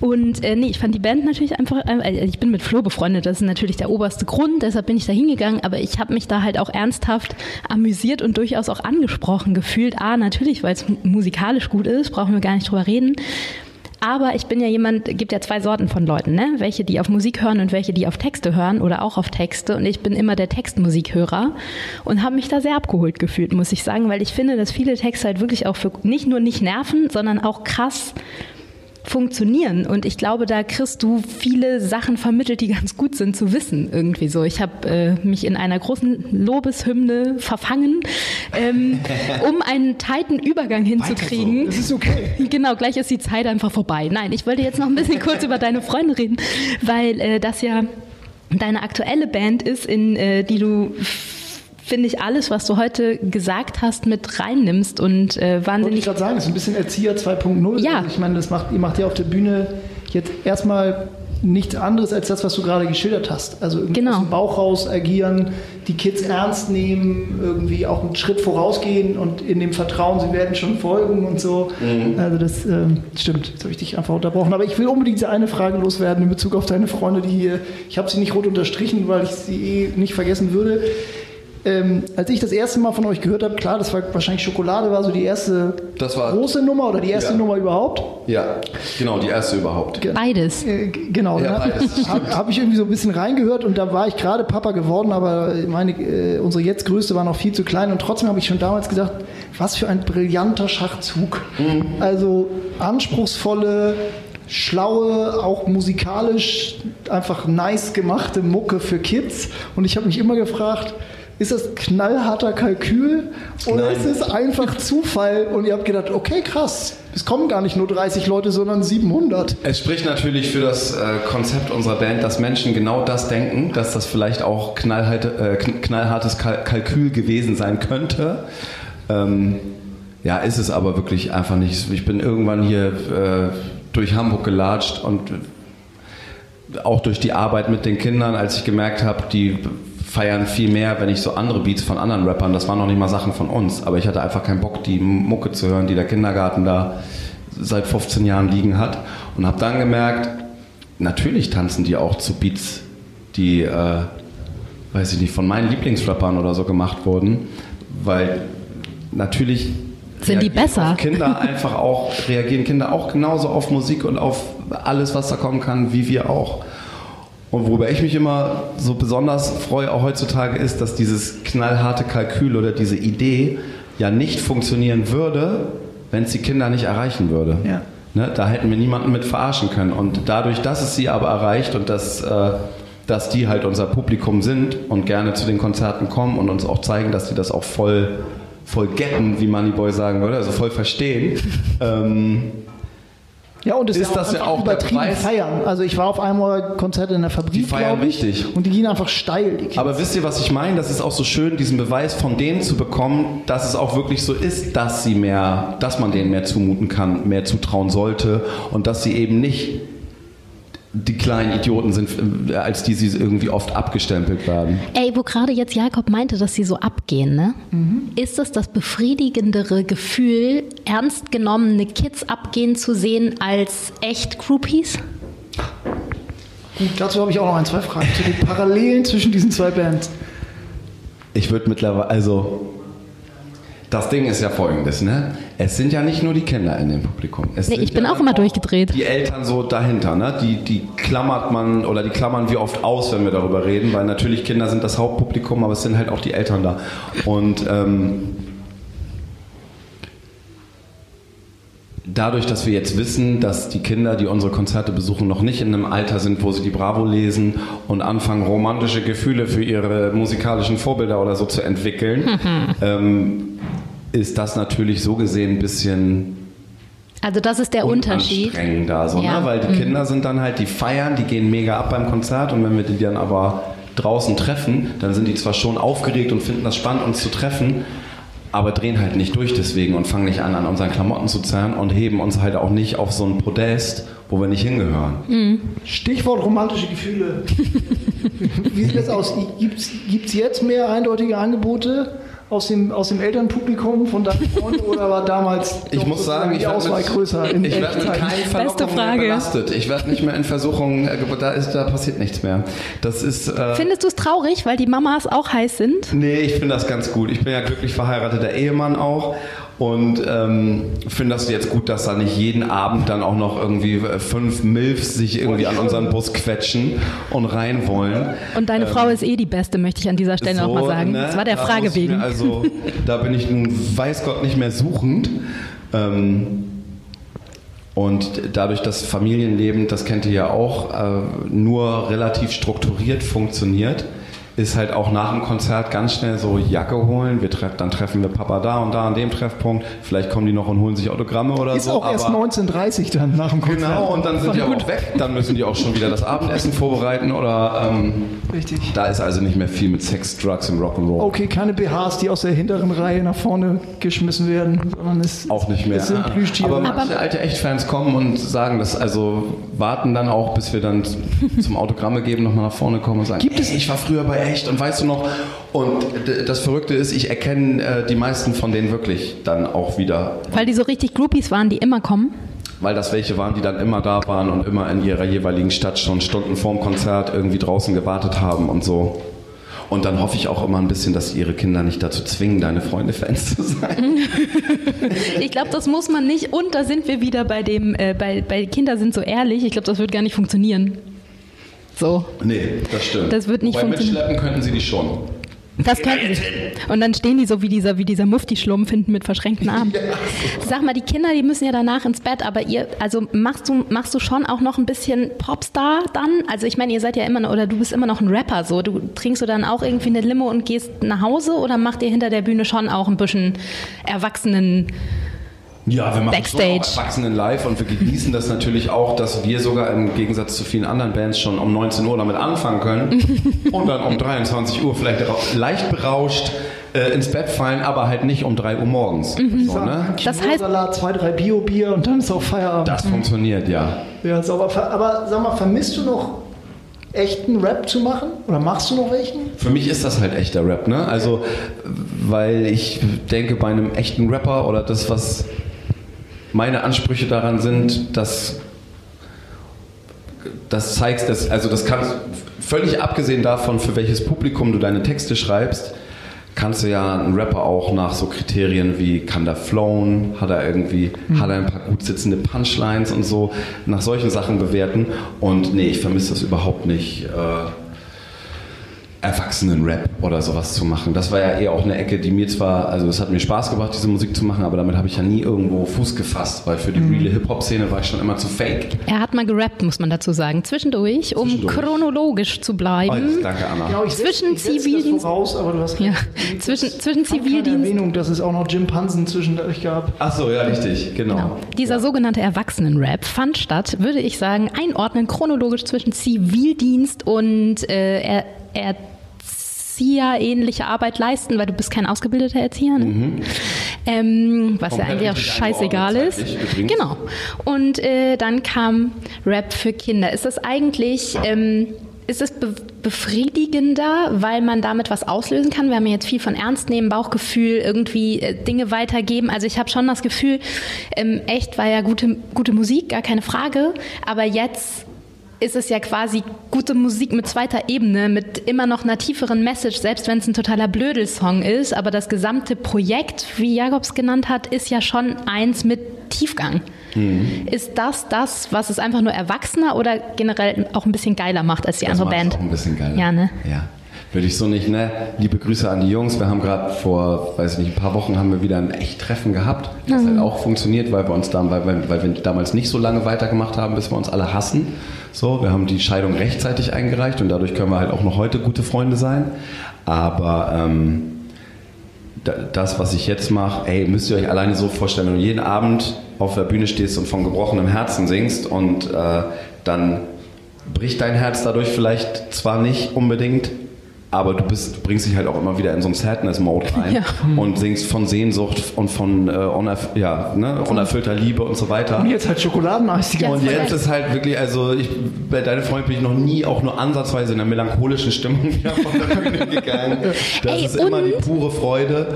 Und äh, nee, ich fand die Band natürlich einfach, äh, ich bin mit Flo befreundet, das ist natürlich der oberste Grund, deshalb bin ich da hingegangen, aber ich habe mich da halt auch ernsthaft amüsiert und durchaus auch angesprochen gefühlt. A, natürlich, weil es musikalisch gut ist, brauchen wir gar nicht drüber reden. Aber ich bin ja jemand, gibt ja zwei Sorten von Leuten, ne? Welche, die auf Musik hören und welche, die auf Texte hören oder auch auf Texte. Und ich bin immer der Textmusikhörer und habe mich da sehr abgeholt gefühlt, muss ich sagen, weil ich finde, dass viele Texte halt wirklich auch für nicht nur nicht nerven, sondern auch krass funktionieren. Und ich glaube, da kriegst du viele Sachen vermittelt, die ganz gut sind zu wissen, irgendwie so. Ich habe äh, mich in einer großen Lobeshymne verfangen, ähm, um einen tighten Übergang hinzukriegen. Das ist okay. Genau, gleich ist die Zeit einfach vorbei. Nein, ich wollte jetzt noch ein bisschen kurz über deine Freunde reden, weil äh, das ja deine aktuelle Band ist, in äh, die du finde ich alles, was du heute gesagt hast, mit reinnimmst und äh, Wollte ich wahnsinnig gerade sagen, das ist ein bisschen Erzieher 2.0. Ja. Also ich meine, das macht, ihr macht ja auf der Bühne jetzt erstmal nichts anderes als das, was du gerade geschildert hast. Also irgendwie Genau. aus dem Bauch raus agieren, die Kids ernst nehmen, irgendwie auch einen Schritt vorausgehen und in dem Vertrauen, sie werden schon folgen und so. Also das ähm, stimmt. Jetzt habe ich dich einfach unterbrochen. Aber ich will unbedingt diese eine Frage loswerden in Bezug auf deine Freunde, die hier, ich habe sie nicht rot unterstrichen, weil ich sie eh nicht vergessen würde. Ähm, als ich das erste Mal von euch gehört habe, klar, das war wahrscheinlich Schokolade, war so die erste Das war- große Nummer oder die erste Ja. Nummer überhaupt. Ja, genau, die erste überhaupt. beides. Äh, genau, Ja, beides. habe hab ich irgendwie so ein bisschen reingehört und da war ich gerade Papa geworden, aber meine, äh, unsere jetzt größte war noch viel zu klein und trotzdem habe ich schon damals gedacht, was für ein brillanter Schachzug. Also anspruchsvolle, schlaue, auch musikalisch einfach nice gemachte Mucke für Kids und ich habe mich immer gefragt, ist das knallharter Kalkül oder Nein. ist es einfach Zufall? Und ihr habt gedacht, okay, krass, es kommen gar nicht nur 30 Leute, sondern 700. Es spricht natürlich für das äh, Konzept unserer Band, dass Menschen genau das denken, dass das vielleicht auch knallharte, äh, kn- knallhartes Kal Kalkül gewesen sein könnte. Ähm, ja, ist es aber wirklich einfach nicht. Ich bin irgendwann hier äh, durch Hamburg gelatscht und auch durch die Arbeit mit den Kindern, als ich gemerkt habe, die feiern viel mehr, wenn ich so andere Beats von anderen Rappern, das waren noch nicht mal Sachen von uns, aber ich hatte einfach keinen Bock, die Mucke zu hören, die der Kindergarten da seit 15 Jahren liegen hat und habe dann gemerkt, natürlich tanzen die auch zu Beats, die, äh, weiß ich nicht, von meinen Lieblingsrappern oder so gemacht wurden, weil natürlich Sind die besser? Kinder einfach auch, reagieren Kinder auch genauso auf Musik und auf alles, was da kommen kann, wie wir auch. Und worüber ich mich immer so besonders freue, auch heutzutage, ist, dass dieses knallharte Kalkül oder diese Idee ja nicht funktionieren würde, wenn es die Kinder nicht erreichen würde. Ja. Ne, da hätten wir niemanden mit verarschen können. Und dadurch, dass es sie aber erreicht und dass, äh, dass die halt unser Publikum sind und gerne zu den Konzerten kommen und uns auch zeigen, dass die das auch voll, voll getten, wie Moneyboy sagen würde, also voll verstehen, ähm, Ja, und es Ist ja das ja auch der übertrieben Preis? feiern. Also ich war auf einmal Konzert in der Fabrik, Die feiern ich, richtig. Und die gehen einfach steil. Aber wisst ihr, was ich meine? Das ist auch so schön, diesen Beweis von denen zu bekommen, dass es auch wirklich so ist, dass sie mehr, dass man denen mehr zumuten kann, mehr zutrauen sollte und dass sie eben nicht die kleinen Idioten sind, äh, als die sie irgendwie oft abgestempelt werden. Ey, wo gerade jetzt Jakob meinte, dass sie so abgehen, ne? Ist es das befriedigendere Gefühl, ernst genommene Kids abgehen zu sehen als echt Groupies? Gut, dazu habe ich auch noch ein, zwei Fragen zu den Parallelen zwischen diesen zwei Bands. Ich würde mittlerweile, also das Ding ist ja folgendes, ne? Es sind ja nicht nur die Kinder in dem Publikum. Es Nee, ich bin ja auch immer durchgedreht. Die Eltern so dahinter, ne? Die, die klammert man oder die klammern wir oft aus, wenn wir darüber reden, weil natürlich Kinder sind das Hauptpublikum, aber es sind halt auch die Eltern da. Und ähm, dadurch, dass wir jetzt wissen, dass die Kinder, die unsere Konzerte besuchen, noch nicht in einem Alter sind, wo sie die Bravo lesen und anfangen, romantische Gefühle für ihre musikalischen Vorbilder oder so zu entwickeln, ähm, ist das natürlich so gesehen ein bisschen Also das ist der Unterschied. unanstrengender, so, Ja. ne? weil die Mhm. Kinder sind dann halt, die feiern, die gehen mega ab beim Konzert und wenn wir die dann aber draußen treffen, dann sind die zwar schon aufgeregt und finden das spannend, uns zu treffen, aber drehen halt nicht durch deswegen und fangen nicht an, an unseren Klamotten zu zerren und heben uns halt auch nicht auf so ein Podest, wo wir nicht hingehören. Mhm. Stichwort romantische Gefühle. Wie sieht das aus? Gibt es jetzt mehr eindeutige Angebote aus dem, aus dem Elternpublikum von deinen Freunden oder war damals Ich muss sagen, ich die Auswahl mit, größer? In ich werde mit keinen Verlockungen belastet. Ich werde nicht mehr in Versuchungen, äh, da, ist, da passiert nichts mehr. Das ist... Äh, Findest du es traurig, weil die Mamas auch heiß sind? Nee, ich finde das ganz gut. Ich bin ja glücklich verheirateter Ehemann auch und ähm, finde das jetzt gut, dass da nicht jeden Abend dann auch noch irgendwie äh, fünf Milfs sich irgendwie an unseren Bus quetschen und rein wollen. Und deine Frau ist eh die Beste, möchte ich an dieser Stelle nochmal sagen. ne, Das war der da Frage wegen. Also da bin ich nun weiß Gott nicht mehr suchend. Ähm, und dadurch, dass Familienleben, das kennt ihr ja auch, äh, nur relativ strukturiert funktioniert, ist halt auch nach dem Konzert ganz schnell so Jacke holen. Wir treff, dann treffen wir Papa da und da an dem Treffpunkt. Vielleicht kommen die noch und holen sich Autogramme oder Ist so. auch erst aber- 1930 dann nach dem Konzert. Genau, und dann sind die auch weg. Dann müssen die auch schon wieder das Abendessen vorbereiten oder ähm, Richtig. da ist also nicht mehr viel mit Sex, Drugs und Rock'n'Roll. Okay, keine BHs, die aus der hinteren Reihe nach vorne geschmissen werden, sondern es, Auch nicht mehr. es sind Plüschtiere. Aber manche alte Echtfans kommen und sagen das, also warten dann auch, bis wir dann zum Autogramme geben, nochmal nach vorne kommen und sagen, Gibt es? ich war früher bei Echt und weißt du noch? Und das Verrückte ist, ich erkenne äh, die meisten von denen wirklich dann auch wieder, Weil die so richtig Groupies waren, die immer kommen. weil das welche waren, die dann immer da waren und immer in ihrer jeweiligen Stadt schon Stunden vorm Konzert irgendwie draußen gewartet haben und so. Und dann hoffe ich auch immer ein bisschen, dass sie ihre Kinder nicht dazu zwingen, deine Freunde Fans zu sein. Ich glaube, das muss man nicht. Und da sind wir wieder bei dem, äh, bei, bei Kinder sind so ehrlich. Ich glaube, das wird gar nicht funktionieren. So. Nee, das stimmt. Das wird nicht Wobei funktionieren. mitschleppen könnten sie die schon. Das könnten sie. Und dann stehen die so wie dieser, wie dieser Mufti-Schlumpf hinten mit verschränkten Armen. Sag mal, die Kinder, die müssen ja danach ins Bett, aber ihr, also machst du, machst du schon auch noch ein bisschen Popstar dann? Also ich meine, ihr seid ja immer noch, oder du bist immer noch ein Rapper, so. Du trinkst du dann auch irgendwie eine Limo und gehst nach Hause oder macht ihr hinter der Bühne schon auch ein bisschen Erwachsenen? Ja, wir machen Backstage. schon auch Erwachsenen live und wir genießen das natürlich auch, dass wir sogar im Gegensatz zu vielen anderen Bands schon um 19 Uhr damit anfangen können und dann um 23 Uhr vielleicht leicht berauscht äh, ins Bett fallen, aber halt nicht um 3 Uhr morgens. So, ne? Das heißt- Salat, zwei, drei Bio-Bier und dann ist auch Feierabend. Das funktioniert, ja. Ja, sauber. Aber sag mal, vermisst du noch echten Rap zu machen? Oder machst du noch welchen? Für mich ist das halt echter Rap, ne? Also, weil ich denke, bei einem echten Rapper oder das, was meine Ansprüche daran sind, dass das zeigst, dass, also das kannst, völlig abgesehen davon, für welches Publikum du deine Texte schreibst, kannst du ja einen Rapper auch nach so Kriterien wie kann der flown, hat er irgendwie, hat er ein paar gut sitzende Punchlines und so, nach solchen Sachen bewerten. Und nee, ich vermisse das überhaupt nicht. Äh, Erwachsenen-Rap oder sowas zu machen. Das war ja eher auch eine Ecke, die mir zwar, also es hat mir Spaß gebracht, diese Musik zu machen, aber damit habe ich ja nie irgendwo Fuß gefasst, weil für die reale Hip-Hop-Szene war ich schon immer zu fake. Er hat mal gerappt, muss man dazu sagen, zwischendurch, um Zwischendurch. chronologisch zu Oh, bleiben. danke, Anna. Genau, ich Zwischen Zivildienst- voraus, aber du hast Ja, zwischen, zwischen Zivildienst. Erwähnung, dass es auch noch Jim Pansen zwischendurch gab. Ach so, ja, richtig, genau. Genau. Dieser sogenannte Erwachsenenrap fand statt, würde ich sagen, einordnen chronologisch zwischen Zivildienst und äh, er, Erzieher-ähnliche Arbeit leisten, weil du bist kein ausgebildeter Erzieher. Ne? Ähm, was ja Komplett eigentlich auch scheißegal ist. Genau. Und äh, dann kam Rap für Kinder. Ist das eigentlich... Ähm, ist es be befriedigender, weil man damit was auslösen kann? Wir haben ja jetzt viel von Ernst nehmen, Bauchgefühl, irgendwie äh, Dinge weitergeben. Also ich habe schon das Gefühl, ähm, echt war ja gute, gute Musik, gar keine Frage. Aber jetzt ist es ja quasi gute Musik mit zweiter Ebene, mit immer noch einer tieferen Message, selbst wenn es ein totaler Blödelsong ist. Aber das gesamte Projekt, wie Jakobs genannt hat, ist ja schon eins mit Tiefgang. Mhm. Ist das das, was es einfach nur erwachsener oder generell auch ein bisschen geiler macht als die Das andere Band? Auch ein bisschen geiler. Ja, ne? Ja. Würde ich so nicht, ne? Liebe Grüße an die Jungs. Wir haben gerade vor, weiß ich nicht, ein paar Wochen haben wir wieder ein echt Treffen gehabt. Das Mhm. hat auch funktioniert, weil wir uns da, weil, weil, weil wir damals nicht so lange weitergemacht haben, bis wir uns alle hassen. So, wir haben die Scheidung rechtzeitig eingereicht und dadurch können wir halt auch noch heute gute Freunde sein. Aber ähm, da- das, was ich jetzt mache, ey, müsst ihr euch alleine so vorstellen, wenn du jeden Abend auf der Bühne stehst und von gebrochenem Herzen singst und äh, dann bricht dein Herz dadurch vielleicht zwar nicht unbedingt, aber du, bist, du bringst dich halt auch immer wieder in so einen Sadness-Mode rein Ja. und singst von Sehnsucht und von äh, unerf ja, ne, unerfüllter Liebe und so weiter. Und jetzt halt Schokoladeneis ganze Und jetzt ist halt wirklich, also ich, bei deinem Freund bin ich noch nie auch nur ansatzweise in einer melancholischen Stimmung wieder von der Bühne gegangen. Das Ey, ist immer die pure Freude.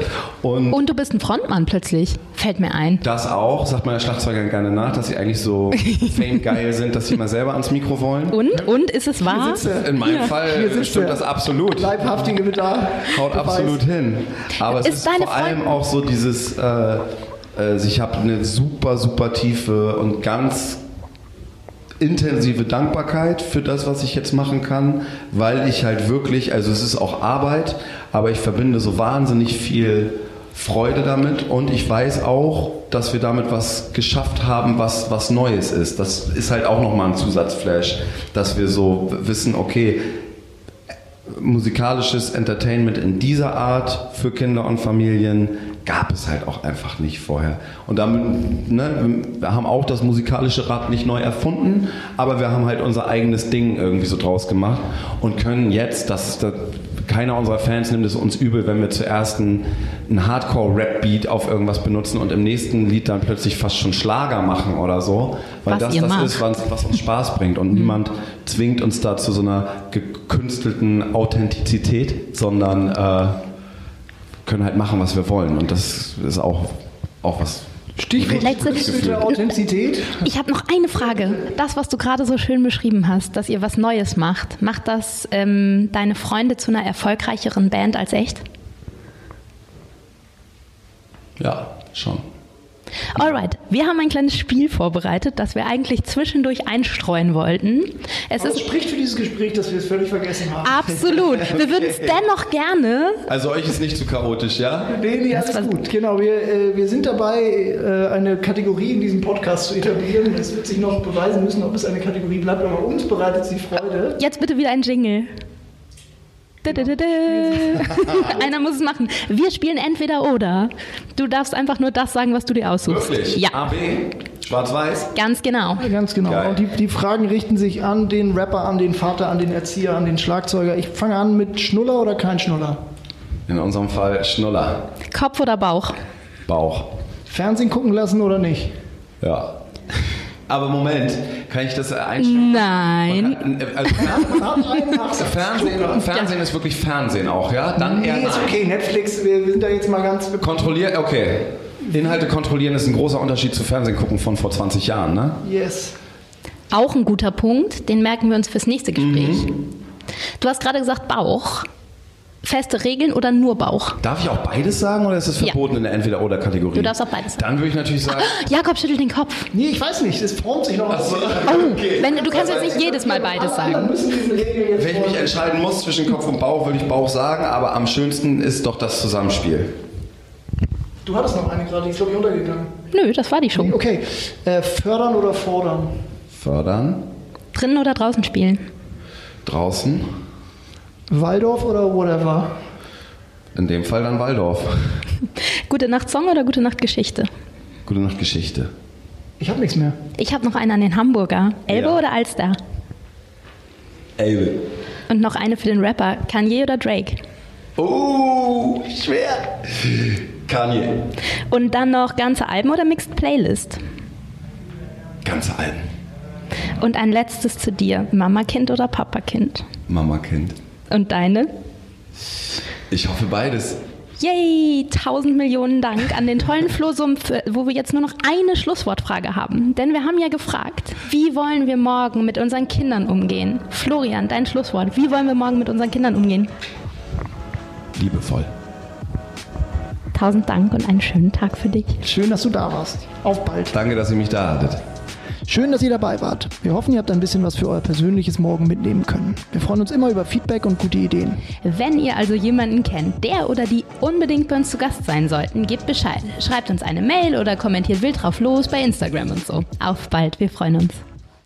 Und Und du bist ein Frontmann plötzlich, fällt mir ein. das auch, sagt meine Schlagzeuger gerne nach, dass sie eigentlich so fame-geil sind, dass sie mal selber ans Mikro wollen. Und? Und ist es wahr? sitzt er. In meinem Fall Hier sitzt stimmt er. das absolut. Leibhaftige mit da. Haut absolut hin. Aber es Ist ist, vor allem auch so dieses, äh, äh, ich habe eine super, super tiefe und ganz intensive Dankbarkeit für das, was ich jetzt machen kann, weil ich halt wirklich, also es ist auch Arbeit, aber ich verbinde so wahnsinnig viel Freude damit und ich weiß auch, dass wir damit was geschafft haben, was was Neues ist. Das ist halt auch nochmal ein Zusatzflash, dass wir so wissen, okay, musikalisches Entertainment in dieser Art für Kinder und Familien gab es halt auch einfach nicht vorher. Und damit, ne, wir haben auch das musikalische Rad nicht neu erfunden, aber wir haben halt unser eigenes Ding irgendwie so draus gemacht und können jetzt, das, das keiner unserer Fans nimmt es uns übel, wenn wir zuerst einen, einen Hardcore-Rap-Beat auf irgendwas benutzen und im nächsten Lied dann plötzlich fast schon Schlager machen oder so, weil Was das das macht. ist, was, was uns Spaß bringt. Und niemand zwingt uns da zu so einer gekünstelten Authentizität, sondern äh, können halt machen, was wir wollen. Und das ist auch, auch was Stichwort Letzte- Authentizität. Ich habe noch eine Frage. Das, was du gerade so schön beschrieben hast, dass ihr was Neues macht, macht das ähm, deine Freunde zu einer erfolgreicheren Band als echt? ja, schon. Alright, wir haben ein kleines Spiel vorbereitet, das wir eigentlich zwischendurch einstreuen wollten. Es ist spricht für dieses Gespräch, dass wir es völlig vergessen haben. absolut. Wir würden es dennoch gerne. Also euch ist nicht zu chaotisch, ja? Nee, nee, Das alles war- gut. Genau, wir, äh, wir sind dabei, äh, eine Kategorie in diesem Podcast zu etablieren. Es wird sich noch beweisen müssen, ob es eine Kategorie bleibt, aber uns bereitet sie Freude. Jetzt bitte wieder ein Jingle. Einer muss es machen. Wir spielen entweder oder. Du darfst einfach nur das sagen, was du dir aussuchst. Wirklich? Ja, A, B, schwarz-weiß? ganz genau. Ja, Ganz genau. Geil. Und die, die Fragen richten sich an den Rapper, an den Vater, an den Erzieher, an den Schlagzeuger. Ich fange an mit Schnuller oder kein Schnuller? In unserem Fall Schnuller, Kopf oder Bauch? Bauch. Fernsehen gucken lassen oder nicht? Ja. Aber Moment, kann ich das einstellen? Nein. Man kann- Also. Fernsehen, Fernsehen ist wirklich Fernsehen auch, ja? Dann eher Nee, ist nein. okay. Netflix, wir, wir sind da jetzt mal ganz... Kontrollieren, okay. Inhalte kontrollieren ist ein großer Unterschied zu Fernsehen gucken von vor 20 Jahren, ne? Yes. Auch ein guter Punkt, den merken wir uns fürs nächste Gespräch. Du hast gerade gesagt Bauch. Feste Regeln oder nur Bauch? Darf ich auch beides sagen oder ist es Ja. verboten in der Entweder-Oder-Kategorie? Du darfst auch beides sagen. Dann würde ich natürlich sagen, Jakob schüttelt den Kopf. Nee, ich weiß nicht. Es formt sich noch was. Oh, wenn, du kannst jetzt nicht jedes Mal beides sagen. wenn ich mich entscheiden muss zwischen Kopf und Bauch, würde ich Bauch sagen, aber am schönsten ist doch das Zusammenspiel. Du hattest noch eine gerade, die ist glaube ich untergegangen. Nö, das war die schon. Okay. Äh, fördern oder fordern? Fördern, Drinnen oder draußen spielen? draußen, Waldorf oder whatever? in dem Fall dann Waldorf. Gute Nacht Song oder Gute Nacht Geschichte? Gute Nacht Geschichte. Ich habe nichts mehr. Ich habe noch eine an den Hamburger. Elbe Ja. oder Alster? Elbe. Und noch eine für den Rapper. Kanye oder Drake? Oh, schwer. Kanye. Und dann noch ganze Alben oder Mixed Playlist? Ganze Alben. Und ein letztes zu dir. Mama-Kind oder Papa-Kind? Mama Kind. Und deine? Ich hoffe beides. Yay! Tausend Millionen Dank an den tollen Flo Sumpf, wo wir jetzt nur noch eine Schlusswortfrage haben. Denn wir haben ja gefragt, wie wollen wir morgen mit unseren Kindern umgehen? Florian, dein Schlusswort. Wie wollen wir morgen mit unseren Kindern umgehen? Liebevoll. Tausend Dank und einen schönen Tag für dich. Schön, dass du da warst. Auf bald. Danke, dass ihr mich da hattet. Schön, dass ihr dabei wart. Wir hoffen, ihr habt ein bisschen was für euer persönliches Morgen mitnehmen können. Wir freuen uns immer über Feedback und gute Ideen. Wenn ihr also jemanden kennt, der oder die unbedingt bei uns zu Gast sein sollten, gebt Bescheid. Schreibt uns eine Mail oder kommentiert wild drauf los bei Instagram und so. Auf bald, wir freuen uns.